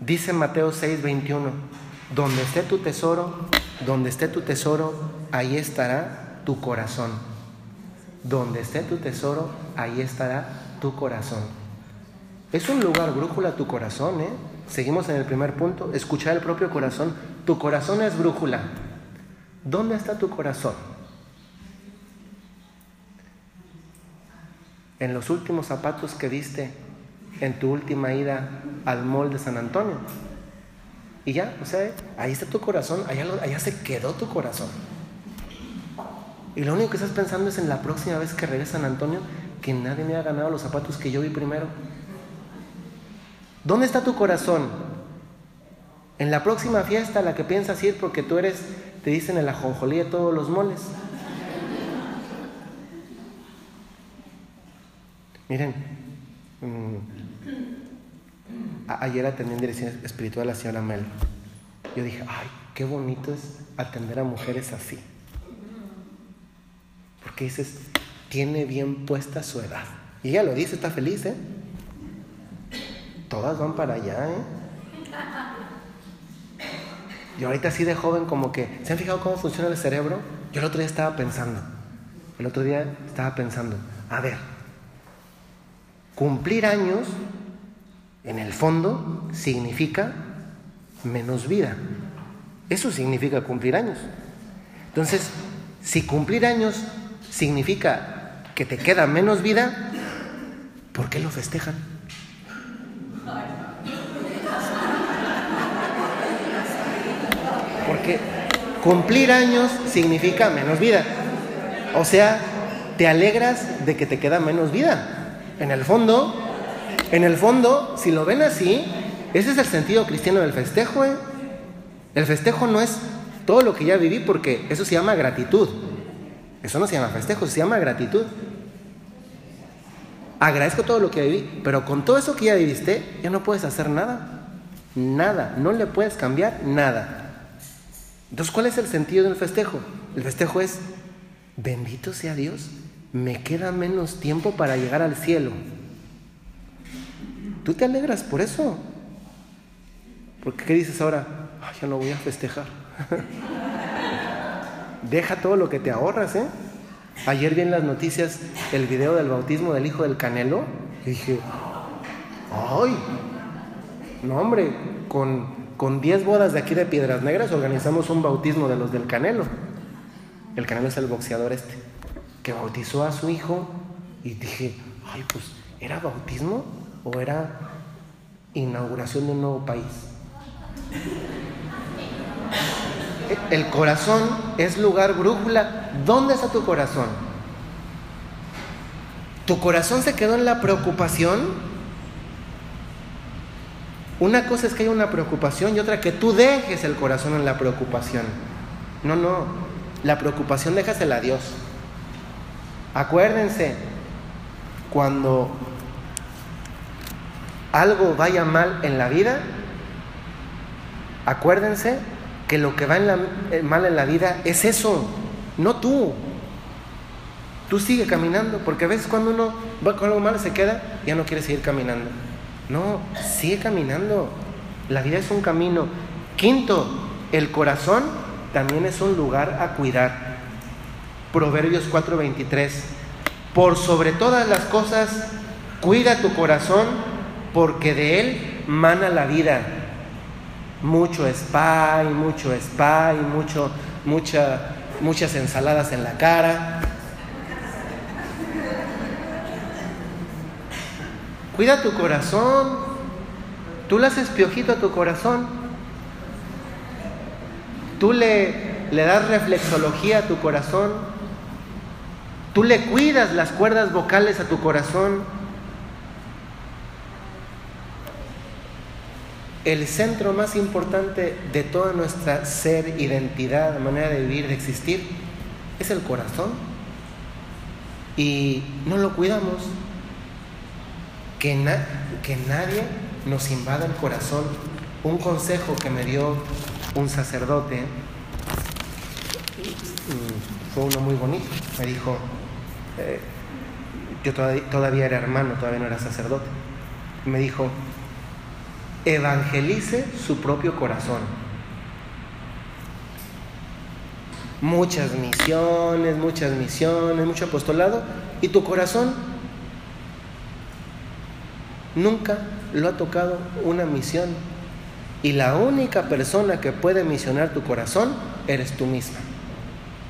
Dice Mateo 6, 21, donde esté tu tesoro, donde esté tu tesoro, ahí estará tu corazón. Donde esté tu tesoro, ahí estará tu corazón. Es un lugar brújula tu corazón, ¿eh? Seguimos en el primer punto, escuchar el propio corazón. Tu corazón es brújula. ¿Dónde está tu corazón? En los últimos zapatos que viste en tu última ida al mall de San Antonio. Y ya, o sea, ahí está tu corazón, allá, allá se quedó tu corazón. Y lo único que estás pensando es en la próxima vez que regrese a San Antonio, que nadie me ha ganado los zapatos que yo vi primero. ¿Dónde está tu corazón? En la próxima fiesta la que piensas ir porque tú eres, te dicen el ajonjolí de todos los moles. Miren, mm, ayer atendí en dirección espiritual a la señora Mel. Yo dije, ay, qué bonito es atender a mujeres así. Porque dices, tiene bien puesta su edad. Y ella lo dice, está feliz, ¿eh? Todas van para allá, ¿eh? Yo ahorita así de joven como que, ¿se han fijado cómo funciona el cerebro? Yo el otro día estaba pensando, el otro día estaba pensando, a ver, cumplir años, en el fondo, significa menos vida. Eso significa cumplir años. Entonces, si cumplir años significa que te queda menos vida, ¿por qué lo festejan? Porque cumplir años significa menos vida. O sea, te alegras de que te queda menos vida. En el fondo, en el fondo, si lo ven así, ese es el sentido cristiano del festejo. ¿eh? El festejo no es todo lo que ya viví porque eso se llama gratitud. Eso no se llama festejo, se llama gratitud. Agradezco todo lo que viví, pero con todo eso que ya viviste, ya no puedes hacer nada. Nada, no le puedes cambiar nada. Entonces, ¿cuál es el sentido del festejo? El festejo es, bendito sea Dios, me queda menos tiempo para llegar al cielo. ¿Tú te alegras por eso? Porque ¿qué dices ahora? ya no voy a festejar. <laughs> Deja todo lo que te ahorras, ¿eh? Ayer vi en las noticias el video del bautismo del hijo del Canelo y dije, ¡ay! No, hombre, con con 10 bodas de aquí de Piedras Negras organizamos un bautismo de los del Canelo. El Canelo es el boxeador este, que bautizó a su hijo y dije, ay, pues, ¿era bautismo o era inauguración de un nuevo país? El corazón es lugar brújula. ¿Dónde está tu corazón? ¿Tu corazón se quedó en la preocupación? Una cosa es que hay una preocupación y otra que tú dejes el corazón en la preocupación. No, no, la preocupación déjasela a Dios. Acuérdense, cuando algo vaya mal en la vida, acuérdense que lo que va eh, mal en la vida es eso, no tú. Tú sigue caminando, porque a veces cuando uno va con algo mal se queda, ya no quiere seguir caminando. No, sigue caminando. La vida es un camino. Quinto, el corazón también es un lugar a cuidar. Proverbios 4:23. Por sobre todas las cosas, cuida tu corazón, porque de él mana la vida. Mucho spa y mucho spa y mucho, mucha, muchas ensaladas en la cara. Cuida tu corazón. Tú le haces piojito a tu corazón. Tú le, le das reflexología a tu corazón. Tú le cuidas las cuerdas vocales a tu corazón. El centro más importante de toda nuestra ser, identidad, manera de vivir, de existir, es el corazón. Y no lo cuidamos que, nadie nos invada el corazón. Un consejo que me dio un sacerdote mm, fue uno muy bonito. Me dijo, eh, yo todavía, era hermano, todavía no era sacerdote. Me dijo, evangelice su propio corazón. Muchas misiones, muchas misiones, mucho apostolado, y tu corazón nunca lo ha tocado una misión. Y la única persona que puede misionar tu corazón eres tú misma,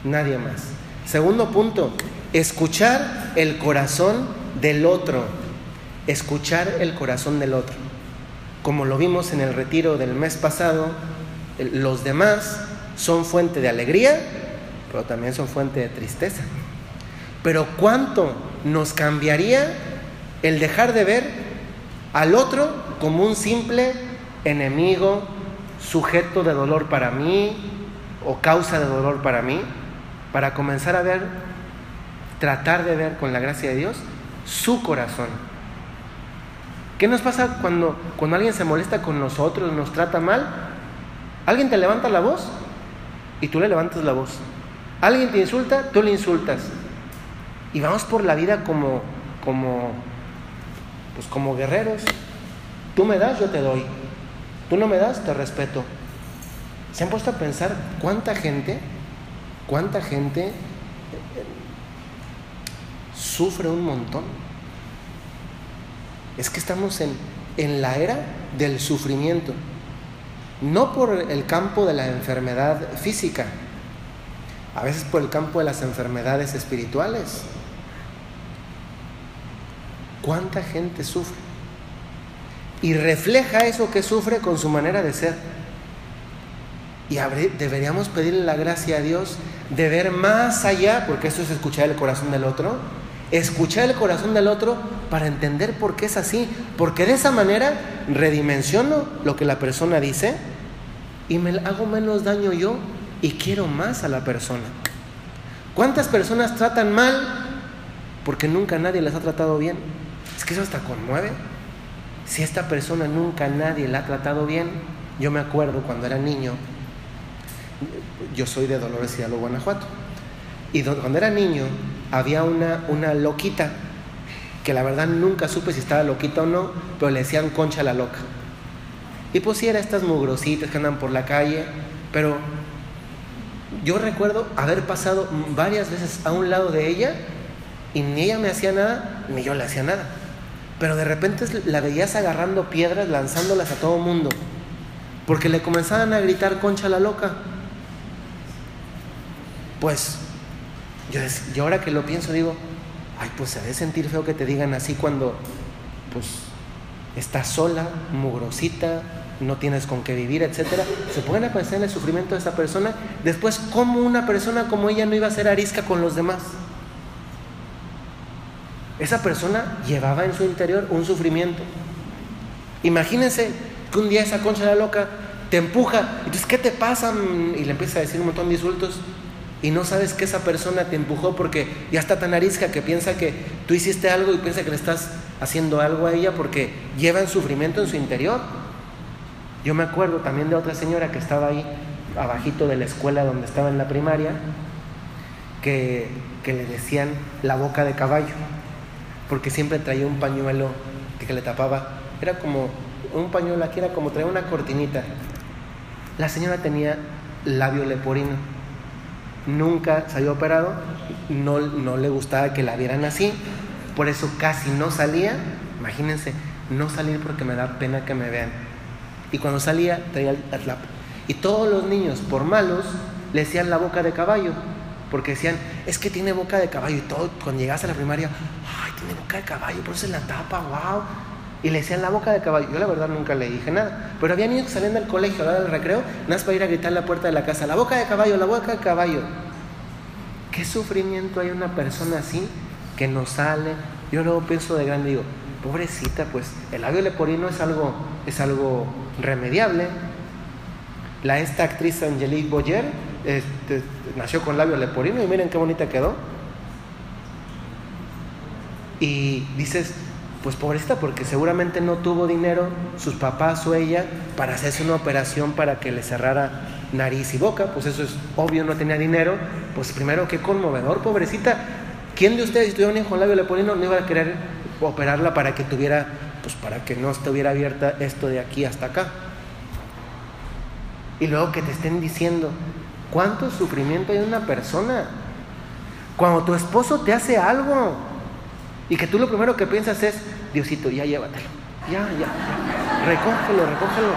nadie más. Segundo punto, escuchar el corazón del otro, escuchar el corazón del otro. Como lo vimos en el retiro del mes pasado, los demás son fuente de alegría, pero también son fuente de tristeza. Pero ¿cuánto nos cambiaría el dejar de ver al otro como un simple enemigo, sujeto de dolor para mí o causa de dolor para mí, para comenzar a ver, tratar de ver con la gracia de Dios su corazón. ¿Qué nos pasa cuando, cuando alguien se molesta con nosotros, nos trata mal? Alguien te levanta la voz y tú le levantas la voz. Alguien te insulta, tú le insultas. Y vamos por la vida como, como, pues como guerreros. Tú me das, yo te doy. Tú no me das, te respeto. ¿Se han puesto a pensar cuánta gente, cuánta gente sufre un montón? Es que estamos en, en la era del sufrimiento, no por el campo de la enfermedad física, a veces por el campo de las enfermedades espirituales. ¿Cuánta gente sufre? y refleja eso que sufre con su manera de ser. Y deberíamos pedirle la gracia a Dios de ver más allá, porque eso es escuchar el corazón del otro, escuchar el corazón del otro para entender por qué es así, porque de esa manera redimensiono lo que la persona dice y me hago menos daño yo y quiero más a la persona. ¿Cuántas personas tratan mal porque nunca nadie les ha tratado bien? Es que eso hasta conmueve. Si esta persona nunca nadie la ha tratado bien, yo me acuerdo cuando era niño, yo soy de Dolores Hidalgo, Guanajuato, y cuando era niño había una, una loquita, que la verdad nunca supe si estaba loquita o no, pero le decían concha la loca. Y pues sí, era estas mugrositas que andan por la calle, pero yo recuerdo haber pasado varias veces a un lado de ella y ni ella me hacía nada, ni yo le hacía nada. Pero de repente la veías agarrando piedras, lanzándolas a todo mundo. Porque le comenzaban a gritar concha la loca. Pues yo, yo ahora que lo pienso digo, ay, pues se debe sentir feo que te digan así cuando pues estás sola, mugrosita, no tienes con qué vivir, etcétera. Se pueden pensar en el sufrimiento de esa persona. Después, ¿cómo una persona como ella no iba a ser arisca con los demás? esa persona llevaba en su interior un sufrimiento. Imagínense que un día esa concha de la loca te empuja, entonces, ¿qué te pasa? Y le empieza a decir un montón de insultos y no sabes que esa persona te empujó porque ya está tan arisca que piensa que tú hiciste algo y piensa que le estás haciendo algo a ella porque lleva en sufrimiento en su interior. Yo me acuerdo también de otra señora que estaba ahí abajito de la escuela donde estaba en la primaria, que, que le decían la boca de caballo porque siempre traía un pañuelo que le tapaba. Era como un pañuelo aquí, era como traía una cortinita. La señora tenía labio leporino. Nunca se había operado, no, no le gustaba que la vieran así, por eso casi no salía. Imagínense, no salir porque me da pena que me vean. Y cuando salía, traía el atlap. Y todos los niños, por malos, le decían la boca de caballo, porque decían, es que tiene boca de caballo. Y todo, cuando llegas a la primaria, tiene boca de caballo, por eso se la tapa, wow. Y le decían la boca de caballo. Yo la verdad nunca le dije nada. Pero había niños que salían del colegio a la hora del recreo, nada para ir a gritar a la puerta de la casa, la boca de caballo, la boca de caballo. ¿Qué sufrimiento hay una persona así que no sale? Yo luego pienso de grande digo, pobrecita, pues el labio leporino es algo, es algo remediable. La esta actriz Angelique Boyer este, nació con labio leporino y miren qué bonita quedó. Y dices, pues pobrecita, porque seguramente no tuvo dinero, sus papás o ella, para hacerse una operación para que le cerrara nariz y boca, pues eso es obvio, no tenía dinero, pues primero qué conmovedor, pobrecita. ¿Quién de ustedes si tuviera un hijo con labio leporino no iba a querer operarla para que tuviera, pues para que no estuviera abierta esto de aquí hasta acá? Y luego que te estén diciendo, ¿cuánto sufrimiento hay en una persona? Cuando tu esposo te hace algo y que tú lo primero que piensas es, Diosito, ya llévatelo, ya, ya, recógelo, recógelo.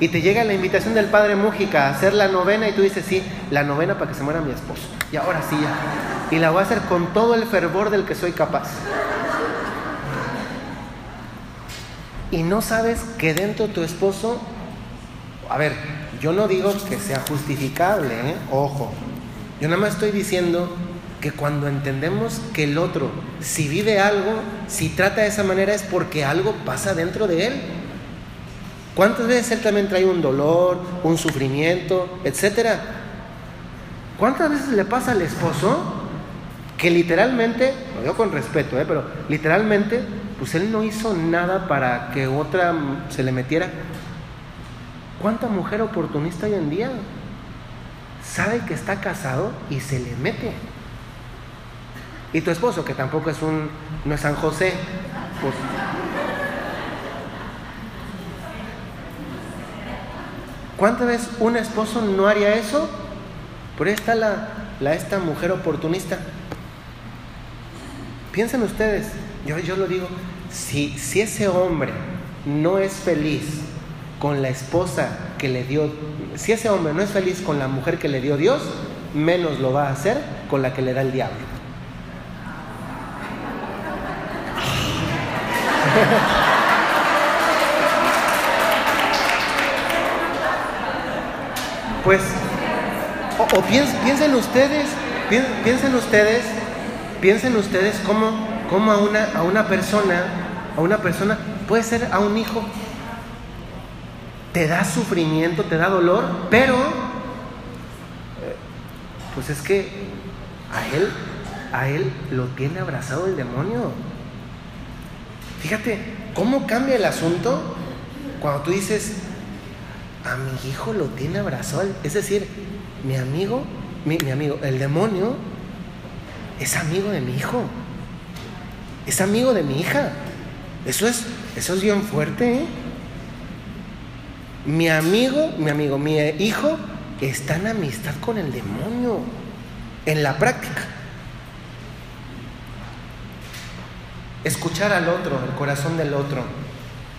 Y te llega la invitación del padre Mújica a hacer la novena y tú dices, sí, la novena para que se muera mi esposo. Y ahora sí, ya. Y la voy a hacer con todo el fervor del que soy capaz. Y no sabes que dentro tu esposo, a ver, yo no digo que sea justificable, ¿eh? ojo. Yo nada más estoy diciendo que cuando entendemos que el otro, si vive algo, si trata de esa manera, es porque algo pasa dentro de él. ¿Cuántas veces él también trae un dolor, un sufrimiento, etcétera? ¿Cuántas veces le pasa al esposo que literalmente, lo digo con respeto, ¿eh? pero literalmente, pues él no hizo nada para que otra se le metiera? ¿Cuánta mujer oportunista hoy en día sabe que está casado y se le mete? Y tu esposo, que tampoco es un, no es San José, pues ¿Cuántas veces un esposo no haría eso? Por ahí está la, la, esta mujer oportunista. Piensen ustedes, yo, yo lo digo, si, si ese hombre no es feliz con la esposa que le dio, si ese hombre no es feliz con la mujer que le dio Dios, menos lo va a hacer con la que le da el diablo. Pues, o, piensen, ustedes, piensen, ustedes, piensen ustedes cómo, cómo a, una, a una persona, a una persona, puede ser a un hijo, te da sufrimiento, te da dolor, pero, eh, pues es que a él, a él lo tiene abrazado el demonio. Fíjate, ¿cómo cambia el asunto cuando tú dices, a mi hijo lo tiene abrazado. Es decir, mi amigo, mi, amigo, el demonio es amigo de mi hijo. Es amigo de mi hija. Eso es, eso es bien fuerte. ¿eh? Mi amigo, mi amigo, mi hijo está en amistad con el demonio. En la práctica. Escuchar al otro, el corazón del otro.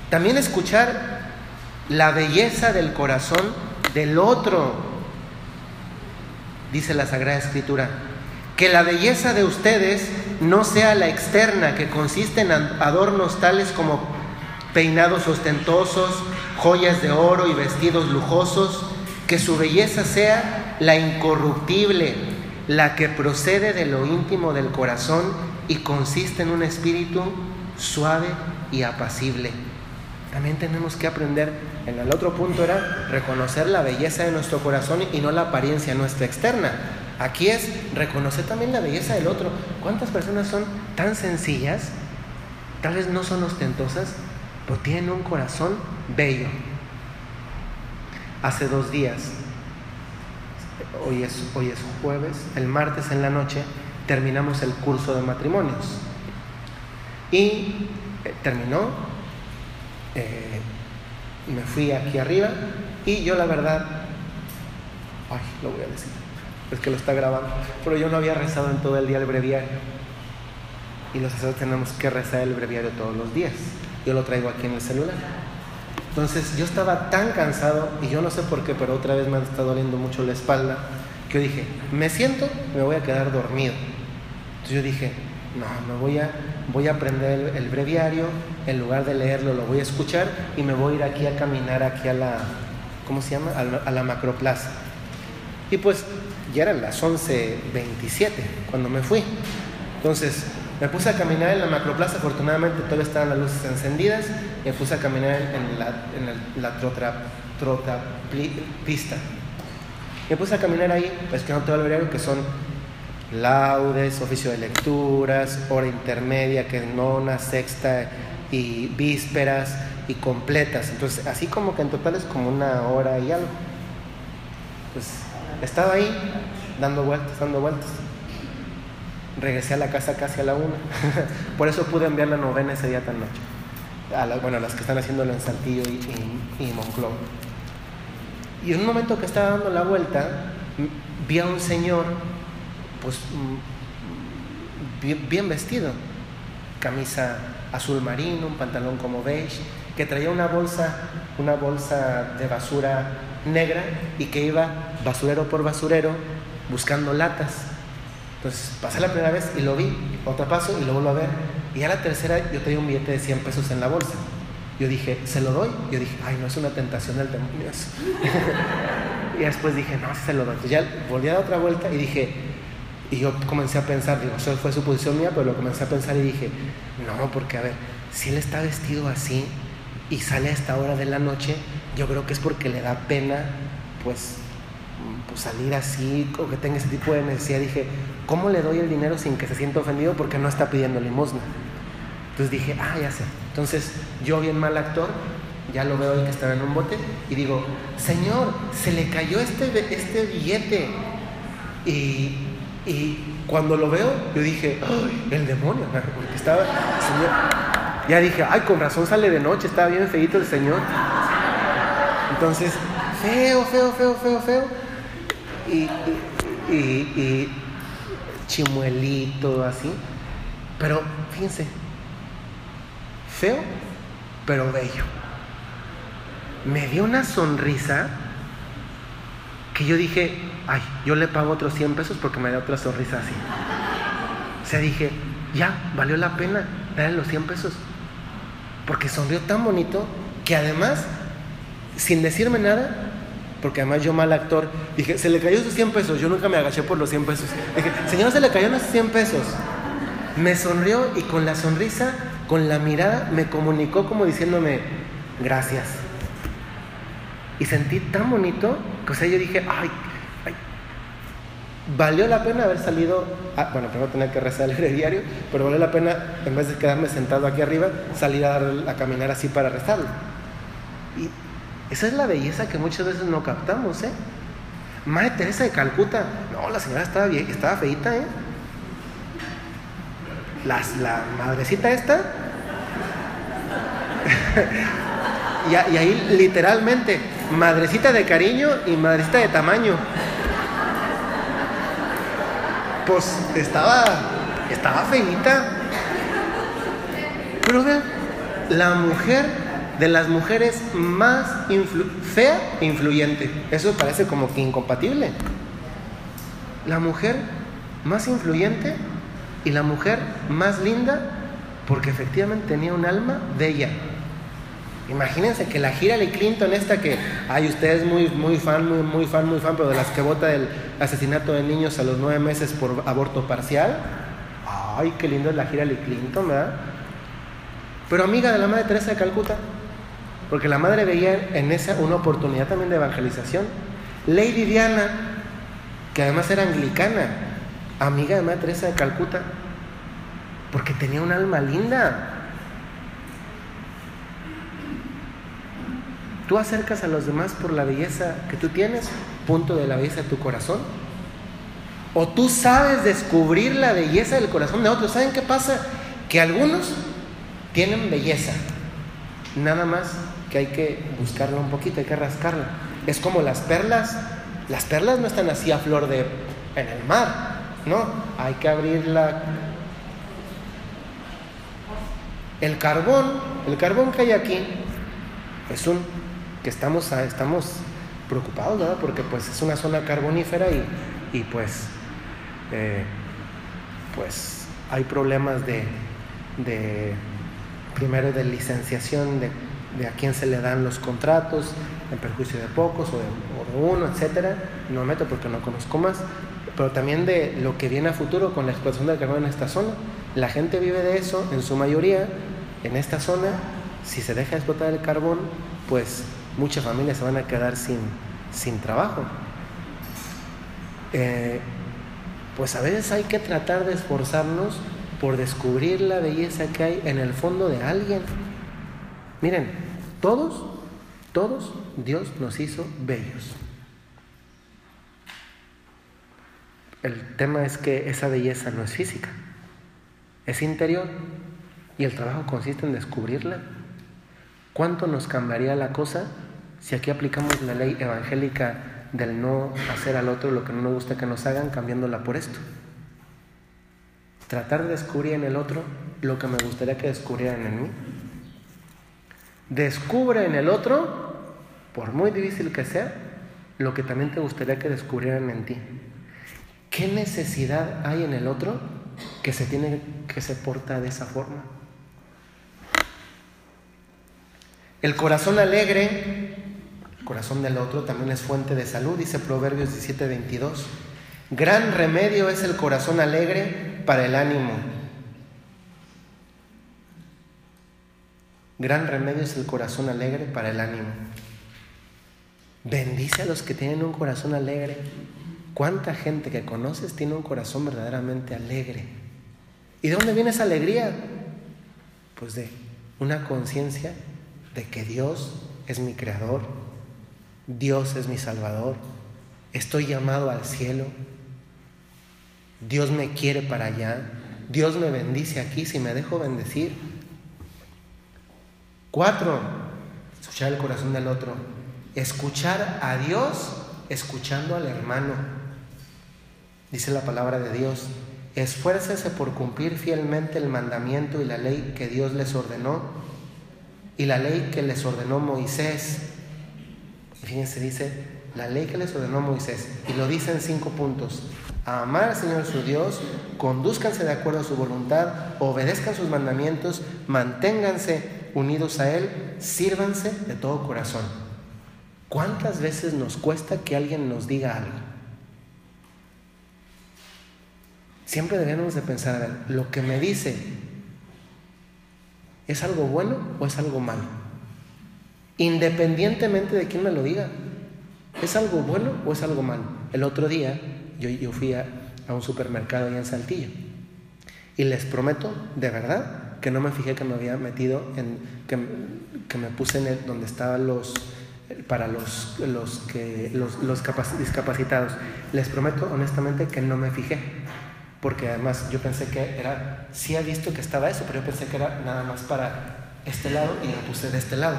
También escuchar la belleza del corazón del otro, dice la Sagrada Escritura. Que la belleza de ustedes no sea la externa, que consiste en adornos tales como peinados ostentosos, joyas de oro y vestidos lujosos, que su belleza sea la incorruptible, la que procede de lo íntimo del corazón y consiste en un espíritu suave y apacible. También tenemos que aprender, en el otro punto era reconocer la belleza de nuestro corazón y no la apariencia nuestra externa. Aquí es reconocer también la belleza del otro. ¿Cuántas personas son tan sencillas, tal vez no son ostentosas, pero tienen un corazón bello? Hace dos días, hoy es, hoy es jueves, el martes en la noche terminamos el curso de matrimonios. Y eh, terminó eh, me fui aquí arriba y yo la verdad, ay, lo voy a decir, es que lo está grabando, pero yo no había rezado en todo el día el breviario. Y los sacerdotes tenemos que rezar el breviario todos los días. Yo lo traigo aquí en el celular. Entonces yo estaba tan cansado y yo no sé por qué, pero otra vez me está doliendo mucho la espalda, que yo dije, me siento, me voy a quedar dormido. Entonces yo dije, no, me voy a, voy a aprender el, breviario, en lugar de leerlo lo voy a escuchar y me voy a ir aquí a caminar aquí a la, ¿cómo se llama? A la, macroplaza. Y pues ya eran las 11.27 cuando me fui. Entonces me puse a caminar en la macroplaza, afortunadamente todavía estaban las luces encendidas, me puse a caminar en la, en la trotra, pista. Me puse a caminar ahí, pues que no todo el breviario, que son laudes, oficio de lecturas, hora intermedia, que es nona, sexta y vísperas y completas. Entonces, así como que en total es como una hora y algo. Pues estaba ahí dando vueltas, dando vueltas. Regresé a la casa casi a la una. <laughs> Por eso pude enviar la novena ese día tan noche. A bueno, a las que están haciéndolo en Saltillo y, y, Monclova. Y en un momento que estaba dando la vuelta, vi a un señor, pues, bien, bien vestido. Camisa azul marino, un pantalón como beige, que traía una bolsa, una bolsa de basura negra y que iba basurero por basurero buscando latas. Entonces pasé la primera vez y lo vi, otro paso y lo vuelvo a ver. Y a la tercera yo traía un billete de 100 pesos en la bolsa. Yo dije, ¿se lo doy? Yo dije, ay, no es una tentación del demonio <laughs> y después dije, no, se lo doy. Entonces ya volví a dar otra vuelta y dije, y yo comencé a pensar, digo, eso fue suposición mía, pero lo comencé a pensar y dije, no, porque a ver, si él está vestido así y sale a esta hora de la noche, yo creo que es porque le da pena, pues, pues salir así o que tenga ese tipo de necesidad. Dije, ¿cómo le doy el dinero sin que se sienta ofendido porque no está pidiendo limosna? Entonces dije, ah, ya sé. Entonces yo bien mal actor, ya lo veo que estaba en un bote y digo, Señor, se le cayó este, este billete. Y, y cuando lo veo, yo dije, ¡ay, el demonio! <laughs> Ya dije, ay, con razón sale de noche, estaba bien feito el Señor. Entonces, feo, feo, feo, feo, feo. Y, y, y, chimuelito, así. Pero fíjense, feo, pero bello. Me dio una sonrisa que yo dije, ay, yo le pago otros 100 pesos porque me da otra sonrisa así. O sea, dije, ya, valió la pena darle los 100 pesos. Porque sonrió tan bonito que además, sin decirme nada, porque además yo mal actor, dije, se le cayó sus 100 pesos, yo nunca me agaché por los 100 pesos. Dije, señor, se le cayó unos 100 pesos. Me sonrió y con la sonrisa, con la mirada, me comunicó como diciéndome, gracias. Y sentí tan bonito que, o sea, yo dije, ay, valió la pena haber salido, bueno, primero tener que rezar el diario, pero valió la pena, en vez de quedarme sentado aquí arriba, salir a, caminar así para rezarlo. Y esa es la belleza que muchas veces no captamos, ¿eh? Madre Teresa de Calcuta, no, la señora estaba, bien, feita, ¿eh? la madrecita esta, <laughs> y, y ahí literalmente, madrecita de cariño y madrecita de tamaño pues estaba, estaba feita. Pero la mujer de las mujeres más fea e influyente. Eso parece como que incompatible. La mujer más influyente y la mujer más linda porque efectivamente tenía un alma bella. Imagínense que la Hillary Clinton, esta que, ay, usted es muy, muy fan, muy, muy fan, muy fan, pero de las que vota el asesinato de niños a los nueve meses por aborto parcial. Ay, qué lindo es la Hillary Clinton, ¿verdad? Pero amiga de la Madre Teresa de Calcuta, porque la madre veía en esa una oportunidad también de evangelización. Lady Diana, que además era anglicana, amiga de Madre Teresa de Calcuta, porque tenía un alma linda. Tú acercas a los demás por la belleza que tú tienes, punto de la belleza de tu corazón. O tú sabes descubrir la belleza del corazón de otros. ¿Saben qué pasa? Que algunos tienen belleza. Nada más que hay que buscarla un poquito, hay que rascarla. Es como las perlas. Las perlas no están así a flor de en el mar, no. Hay que abrirla. El carbón, el carbón que hay aquí es un que estamos, estamos preocupados, ¿verdad? Porque pues es una zona carbonífera y, pues, eh, pues hay problemas de, primero de licenciación de, de, a quién se le dan los contratos, en perjuicio de pocos o de, uno, etcétera. No me meto porque no conozco más, pero también de lo que viene a futuro con la explotación del carbón en esta zona. La gente vive de eso, en su mayoría, en esta zona. Si se deja explotar el carbón, pues muchas familias se van a quedar sin, sin trabajo. Eh, pues a veces hay que tratar de esforzarnos por descubrir la belleza que hay en el fondo de alguien. Miren, todos, todos Dios nos hizo bellos. El tema es que esa belleza no es física, es interior y el trabajo consiste en descubrirla. ¿Cuánto nos cambiaría la cosa si aquí aplicamos la ley evangélica del no hacer al otro lo que no nos gusta que nos hagan, cambiándola por esto? Tratar de descubrir en el otro lo que me gustaría que descubrieran en mí. Descubre en el otro, por muy difícil que sea, lo que también te gustaría que descubrieran en ti. ¿Qué necesidad hay en el otro que se tiene que se porta de esa forma? El corazón alegre, corazón del otro también es fuente de salud, dice Proverbios 17:22. Gran remedio es el corazón alegre para el ánimo. Gran remedio es el corazón alegre para el ánimo. Bendice a los que tienen un corazón alegre. ¿Cuánta gente que conoces tiene un corazón verdaderamente alegre? ¿Y de dónde viene esa alegría? Pues de una conciencia de que Dios es mi creador, Dios es mi salvador, estoy llamado al cielo, Dios me quiere para allá, Dios me bendice aquí si me dejo bendecir. Cuatro, escuchar el corazón del otro. Escuchar a Dios escuchando al hermano. Dice la palabra de Dios, esfuércese por cumplir fielmente el mandamiento y la ley que Dios les ordenó y la ley que les ordenó Moisés. Fíjense, dice, la ley que les ordenó Moisés. Y lo dice en cinco puntos. amar al Señor su Dios, conduzcanse de acuerdo a su voluntad, obedezcan sus mandamientos, manténganse unidos a Él, sírvanse de todo corazón. ¿Cuántas veces nos cuesta que alguien nos diga algo? Siempre debemos de pensar, lo que me dice, ¿es algo bueno o es algo malo? Independientemente de quién me lo diga, ¿es algo bueno o es algo malo? El otro día yo, yo fui a, un supermercado allá en Saltillo y les prometo, de verdad, que no me fijé que me había metido en, que, que me puse en el, donde estaban los, para los, los, que, los, los discapacitados. Les prometo honestamente que no me fijé, porque además yo pensé que era, sí he visto que estaba eso, pero yo pensé que era nada más para este lado y me puse de este lado.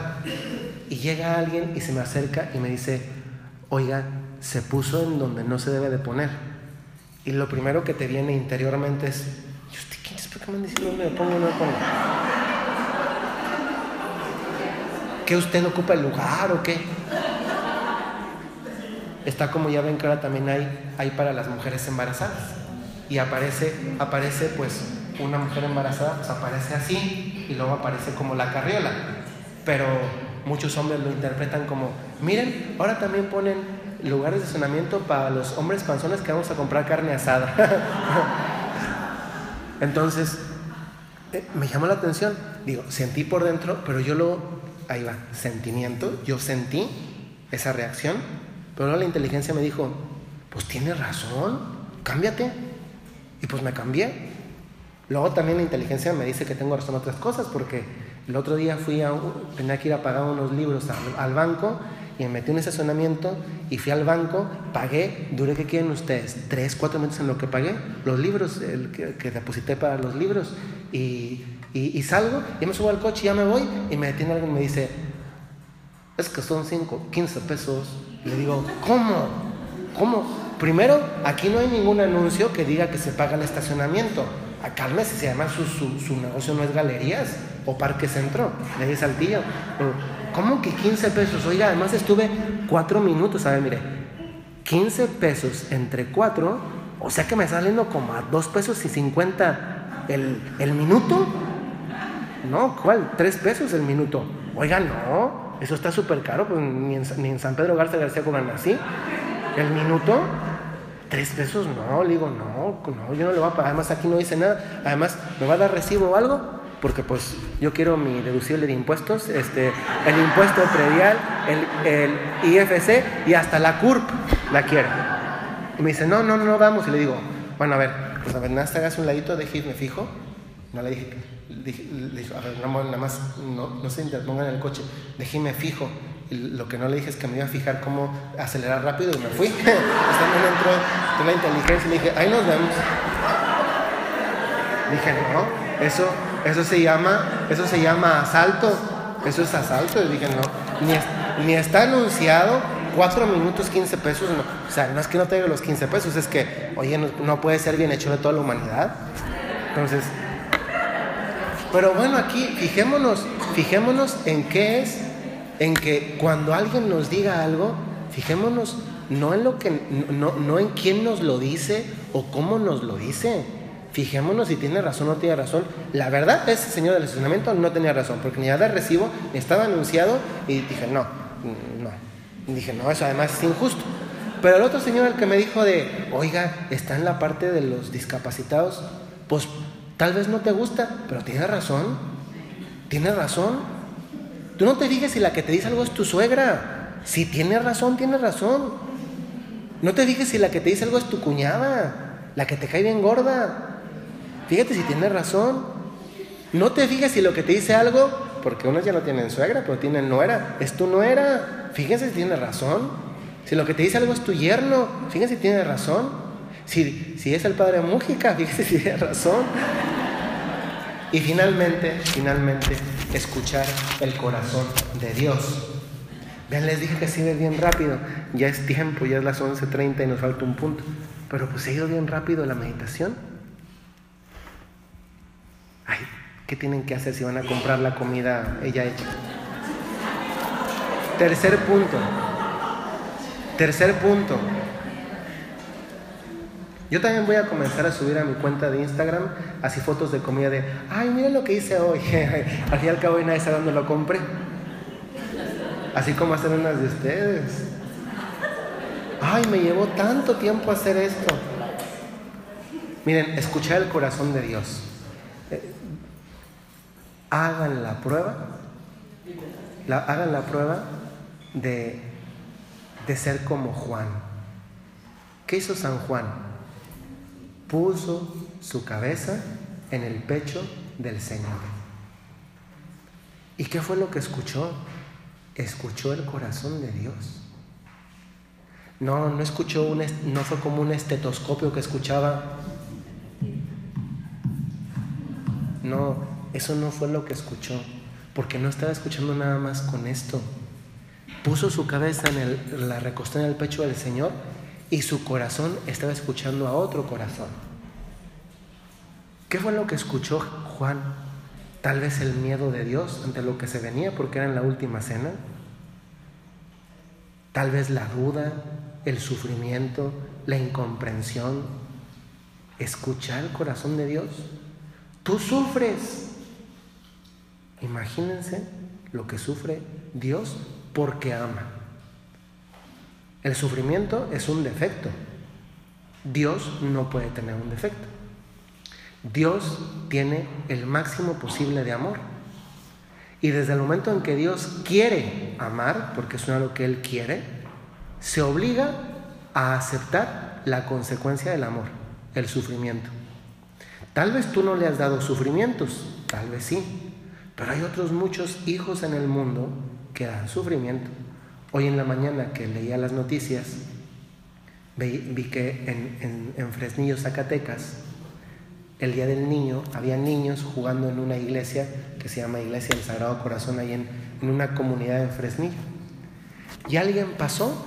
Y llega alguien y se me acerca y me dice, oiga, se puso en donde no se debe de poner. Y lo primero que te viene interiormente es, ¿quién es? ¿Por qué me diciendo dónde me pongo no me pongo? ¿Que usted ocupa el lugar o qué? Está como ya ven que ahora también hay, hay para las mujeres embarazadas. Y aparece, aparece pues una mujer embarazada, pues aparece así y luego aparece como la carriola. Pero muchos hombres lo interpretan como, miren, ahora también ponen lugares de estacionamiento para los hombres panzones que vamos a comprar carne asada. <laughs> Entonces, eh, me llamó la atención, digo, sentí por dentro, pero yo lo, ahí va, sentimiento, yo sentí esa reacción, pero luego la inteligencia me dijo, pues tienes razón, cámbiate. Y pues me cambié. Luego también la inteligencia me dice que tengo razón en otras cosas, porque el otro día fui a, tenía que ir a pagar unos libros al, banco y me metí un estacionamiento y fui al banco, pagué, duré, ¿qué quieren ustedes? Tres, cuatro minutos en lo que pagué, los libros el que, deposité para los libros y, y, salgo, y me subo al coche y ya me voy y me detiene alguien y me dice, es que son cinco, 15 pesos. Y le digo, ¿cómo? ¿Cómo? Primero, aquí no hay ningún anuncio que diga que se paga el estacionamiento. Cálmese, si además su, su, negocio no es galerías o parque centro, de Saltillo. ¿Cómo que 15 pesos? Oiga, además estuve cuatro minutos, a ver, mire, 15 pesos entre cuatro, o sea que me está saliendo como a 2 pesos y 50 el, el minuto. No, ¿cuál? 3 pesos el minuto. Oiga, no, eso está súper caro, pues ni en, ni en, San Pedro Garza García cobran así. El minuto, tres pesos, no, le digo, no, no, yo no le voy a pagar, además aquí no dice nada, además, ¿me va a dar recibo o algo? Porque pues yo quiero mi deducible de impuestos, este, el impuesto predial, el, el IFC y hasta la CURP la quiero. Y me dice, no, no, no, vamos. Y le digo, bueno, a ver, pues a ver, nada, hagas un ladito, me fijo. No le dije, le dije, a ver, nada más, no, no se interponga en el coche, déjeme fijo. Lo que no le dije es que me iba a fijar cómo acelerar rápido y me fui. <laughs> Hasta me entró en la inteligencia y le dije, ahí nos vemos. Dije, no, eso, eso se llama, eso se llama asalto. Eso es asalto. Y dije, no, ni, ni está anunciado, 4 minutos 15 pesos. No. O sea, no es que no tenga los 15 pesos, es que, oye, no, no puede ser bien hecho de toda la humanidad. Entonces, pero bueno, aquí fijémonos, fijémonos en qué es, en que cuando alguien nos diga algo, fijémonos no en lo que, no, no en quién nos lo dice o cómo nos lo dice. Fijémonos si tiene razón o no tiene razón. La verdad, ese señor del estacionamiento no tenía razón, porque ni había recibo, ni estaba anunciado, y dije, no, no. dije, no, eso además es injusto. Pero el otro señor, el que me dijo de, oiga, está en la parte de los discapacitados, pues tal vez no te gusta, pero tiene razón. Tiene razón. Tú no te digas si la que te dice algo es tu suegra. Si tiene razón, tiene razón. No te digas si la que te dice algo es tu cuñada, la que te cae bien gorda. Fíjate si tiene razón. No te fijas si lo que te dice algo, porque unos ya no tienen suegra, pero tienen nuera, es tu nuera. Fíjense si tiene razón. Si lo que te dice algo es tu yerno, fíjense si tiene razón. Si, si es el padre Mújica, <laughs> fíjense si tiene razón. Y finalmente, finalmente, escuchar el corazón de Dios. Vean, les dije que iba bien rápido. Ya es tiempo, ya es las 11.30 y nos falta un punto. Pero pues ha ido bien rápido la meditación. Ay, ¿qué tienen que hacer si van a comprar la comida ella hecha? Tercer punto. Tercer punto. Yo también voy a comenzar a subir a mi cuenta de Instagram así fotos de comida de, ay, miren lo que hice hoy. <laughs> al fin y al cabo nadie sabe dónde lo compré. Así como hacer unas de ustedes. Ay, me llevó tanto tiempo hacer esto. Miren, escuchar el corazón de Dios hagan la prueba, hagan la prueba de, de ser como Juan. ¿Qué hizo San Juan? Puso su cabeza en el pecho del Señor. ¿Y qué fue lo que escuchó? Escuchó el corazón de Dios. No, no escuchó un, no fue como un estetoscopio que escuchaba. No, eso no fue lo que escuchó, porque no estaba escuchando nada más con esto. Puso su cabeza en el, la recostó en el pecho del Señor y su corazón estaba escuchando a otro corazón. ¿Qué fue lo que escuchó Juan? Tal vez el miedo de Dios ante lo que se venía porque era en la última cena. Tal vez la duda, el sufrimiento, la incomprensión. Escuchar el corazón de Dios. Tú sufres. Imagínense lo que sufre Dios porque ama. El sufrimiento es un defecto. Dios no puede tener un defecto. Dios tiene el máximo posible de amor. Y desde el momento en que Dios quiere amar, porque es algo que Él quiere, se obliga a aceptar la consecuencia del amor, el sufrimiento. Tal vez tú no le has dado sufrimientos, tal vez sí, pero hay otros muchos hijos en el mundo que dan sufrimiento. Hoy en la mañana que leía las noticias, vi, que en, en, Fresnillo, Zacatecas, el Día del Niño, había niños jugando en una iglesia que se llama Iglesia del Sagrado Corazón, ahí en, una comunidad en Fresnillo. Y alguien pasó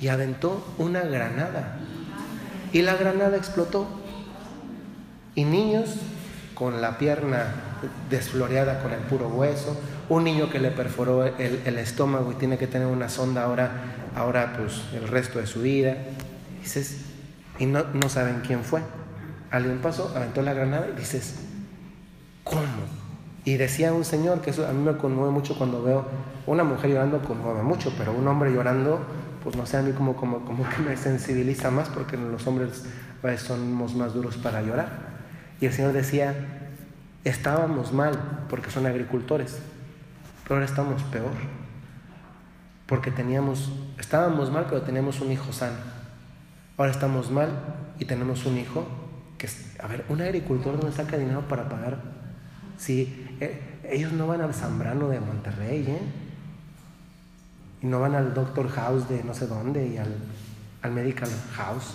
y aventó una granada. Y la granada explotó. Y niños con la pierna desfloreada con el puro hueso, un niño que le perforó el, estómago y tiene que tener una sonda ahora, ahora pues el resto de su vida. dices, y no, no saben quién fue. Alguien pasó, aventó la granada y dices, ¿cómo? Y decía un señor que eso a mí me conmueve mucho cuando veo una mujer llorando, conmueve mucho, pero un hombre llorando, pues no sé, a mí como, como, como que me sensibiliza más porque los hombres pues, somos más duros para llorar. Y el Señor decía, Estábamos mal porque son agricultores, ahora estamos peor. Porque teníamos, estábamos mal, pero teníamos un hijo sano. Ahora estamos mal y tenemos un hijo que, a ver, un agricultor no saca dinero para pagar. Si eh, ellos no van al Zambrano de Monterrey, ¿eh? y no van al Doctor House de no sé dónde y al, al Medical House.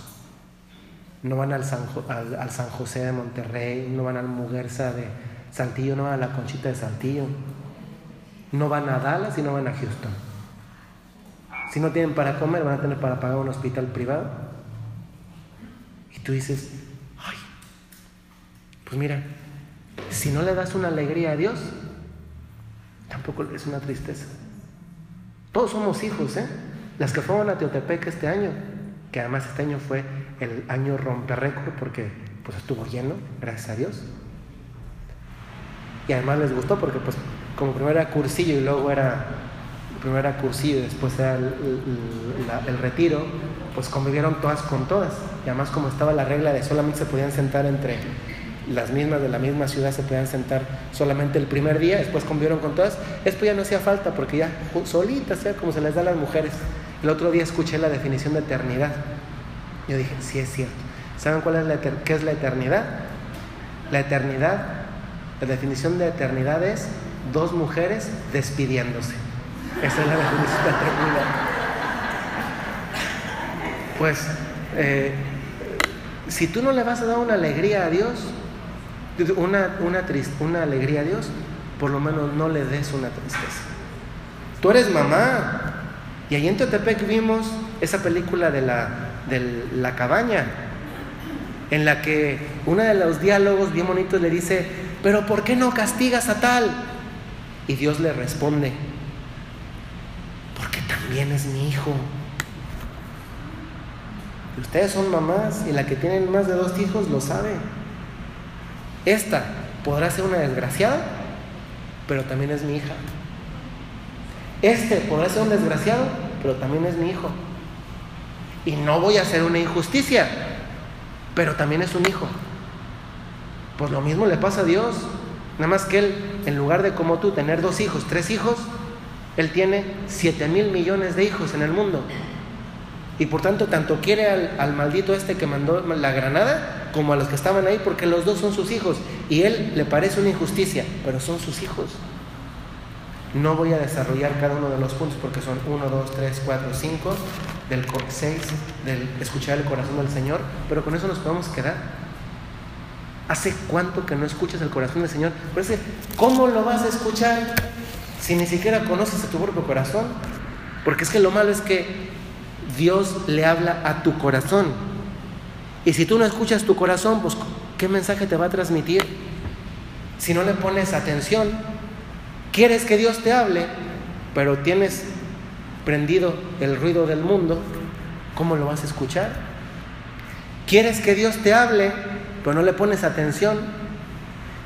No van al San, al, San José de Monterrey, no van al Muguerza de Saltillo, no van a la Conchita de Saltillo. No van a Dallas y no van a Houston. Si no tienen para comer, van a tener para pagar un hospital privado. Y tú dices, ay, pues mira, si no le das una alegría a Dios, tampoco es una tristeza. Todos somos hijos, ¿eh? Las que fueron a Teotepec este año, que además este año fue el año romper récord porque pues estuvo lleno, gracias a Dios. Y además les gustó porque pues como primero era cursillo y luego era primero era cursillo y después era el, el, retiro, pues convivieron todas con todas. Y además como estaba la regla de solamente se podían sentar entre las mismas de la misma ciudad se podían sentar solamente el primer día, después convivieron con todas, esto ya no hacía falta porque ya solitas, sea como se les da a las mujeres. El otro día escuché la definición de eternidad. Yo dije, sí es cierto. ¿Saben cuál es la qué es la eternidad? La eternidad, la definición de eternidad es dos mujeres despidiéndose. Esa es la definición. Pues, eh, si tú no le vas a dar una alegría a Dios, una, una, una alegría a Dios, por lo menos no le des una tristeza. Tú eres mamá. Y ahí en Teotepec vimos esa película de la, de la cabaña, en la que uno de los diálogos bien bonitos le dice, pero ¿por qué no castigas a tal? Y Dios le responde, porque también es mi hijo. Ustedes son mamás y la que tienen más de dos hijos lo sabe. Esta podrá ser una desgraciada, pero también es mi hija. Este podrá ser un desgraciado, pero también es mi hijo. Y no voy a hacer una injusticia, pero también es un hijo. Pues lo mismo le pasa a Dios. Nada más que Él, en lugar de como tú tener dos hijos, tres hijos, Él tiene siete mil millones de hijos en el mundo. Y por tanto, tanto quiere al, maldito este que mandó la granada como a los que estaban ahí, porque los dos son sus hijos. Y él le parece una injusticia, pero son sus hijos. No voy a desarrollar cada uno de los puntos porque son 1, 2, 3, 4, 5, del 6, del escuchar el corazón del Señor, pero con eso nos podemos quedar. ¿Hace cuánto que no escuchas el corazón del Señor? Pues, ¿cómo lo vas a escuchar si ni siquiera conoces a tu propio corazón? Porque es que lo malo es que Dios le habla a tu corazón. Y si tú no escuchas tu corazón, pues ¿qué mensaje te va a transmitir? Si no le pones atención, quieres que Dios te hable, pero tienes prendido el ruido del mundo, ¿cómo lo vas a escuchar? Quieres que Dios te hable, pero no le pones atención.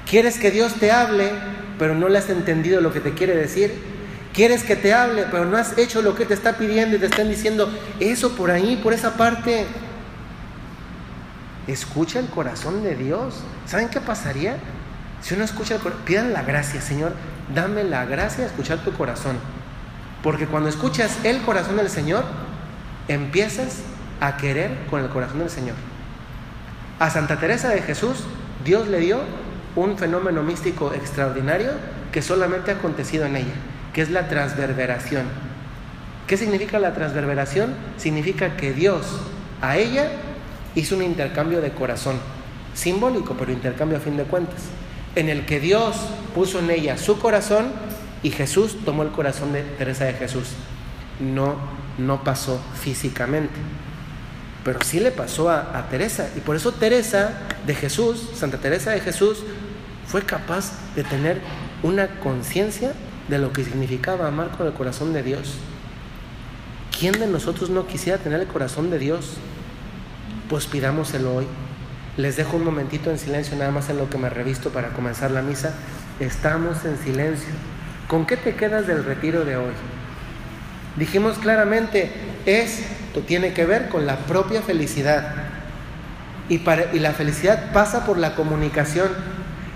Quieres que Dios te hable, pero no le has entendido lo que te quiere decir. Quieres que te hable, pero no has hecho lo que te está pidiendo y te están diciendo eso por ahí, por esa parte. Escucha el corazón de Dios. ¿Saben qué pasaría? Si uno escucha el corazón, pidan la gracia, Señor, dame la gracia de escuchar tu corazón. Porque cuando escuchas el corazón del Señor, empiezas a querer con el corazón del Señor. A Santa Teresa de Jesús, Dios le dio un fenómeno místico extraordinario que solamente ha acontecido en ella que es la transverberación. ¿Qué significa la transverberación? Significa que Dios a ella hizo un intercambio de corazón, simbólico, pero intercambio a fin de cuentas, en el que Dios puso en ella su corazón y Jesús tomó el corazón de Teresa de Jesús. No, no pasó físicamente, pero sí le pasó a, a Teresa. Y por eso Teresa de Jesús, Santa Teresa de Jesús, fue capaz de tener una conciencia de lo que significaba amar con el corazón de Dios. ¿Quién de nosotros no quisiera tener el corazón de Dios? Pues pidámoselo hoy. Les dejo un momentito en silencio, nada más en lo que me revisto para comenzar la misa. Estamos en silencio. ¿Con qué te quedas del retiro de hoy? Dijimos claramente, esto tiene que ver con la propia felicidad. Y, para, y la felicidad pasa por la comunicación.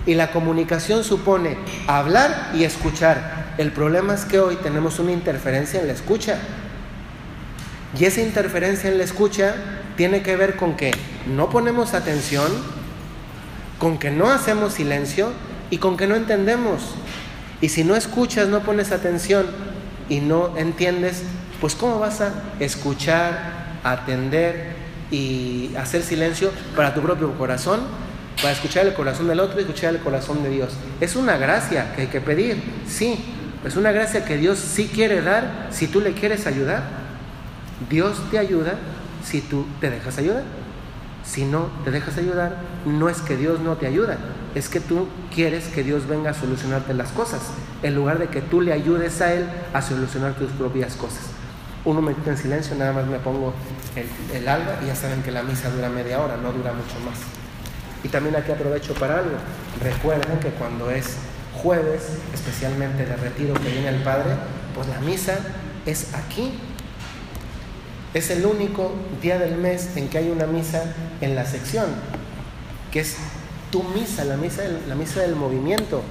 Y la comunicación supone hablar y escuchar. El problema es que hoy tenemos una interferencia en la escucha. Y esa interferencia en la escucha tiene que ver con que no ponemos atención, con que no hacemos silencio y con que no entendemos. Y si no escuchas, no pones atención, y no entiendes, pues cómo vas a escuchar, atender y hacer silencio para tu propio corazón, para escuchar el corazón del otro y escuchar el corazón de Dios. Es una gracia que hay que pedir, sí, es una gracia que Dios sí quiere dar si tú le quieres ayudar. Dios te ayuda si tú te dejas ayudar. Si no te dejas ayudar, no es que Dios no te ayuda, es que tú quieres que Dios venga a solucionarte las cosas, en lugar de que tú le ayudes a Él a solucionar tus propias cosas. Un momentito en silencio, nada más me pongo el, el alba y ya saben que la misa dura media hora, no dura mucho más. Y también aquí aprovecho para algo. Recuerden que cuando es jueves, especialmente de retiro que viene el Padre, pues la misa es aquí, es el único día del mes en que hay una misa en la sección, que es tu misa, la misa, del, la misa del movimiento.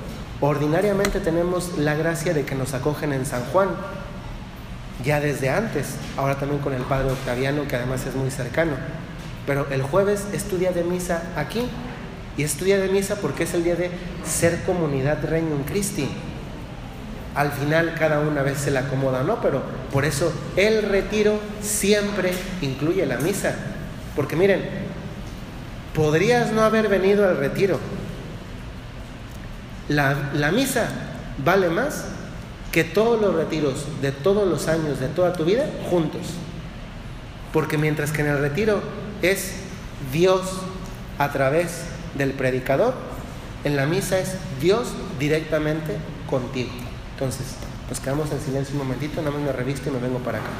Ordinariamente tenemos la gracia de que nos acogen en San Juan, ya desde antes, ahora también con el Padre Octaviano, que además es muy cercano. Pero el jueves es tu día de misa aquí, y es tu día de misa porque es el día de ser comunidad Regnum Christi al final cada una vez se la acomoda no, pero por eso el retiro siempre incluye la misa. Porque miren, podrías no haber venido al retiro. La, la misa vale más que todos los retiros de todos los años de toda tu vida juntos. Porque mientras que en el retiro es Dios a través del predicador, en la misa es Dios directamente contigo. Entonces, nos quedamos en silencio un momentito, no me revisto y me vengo para acá.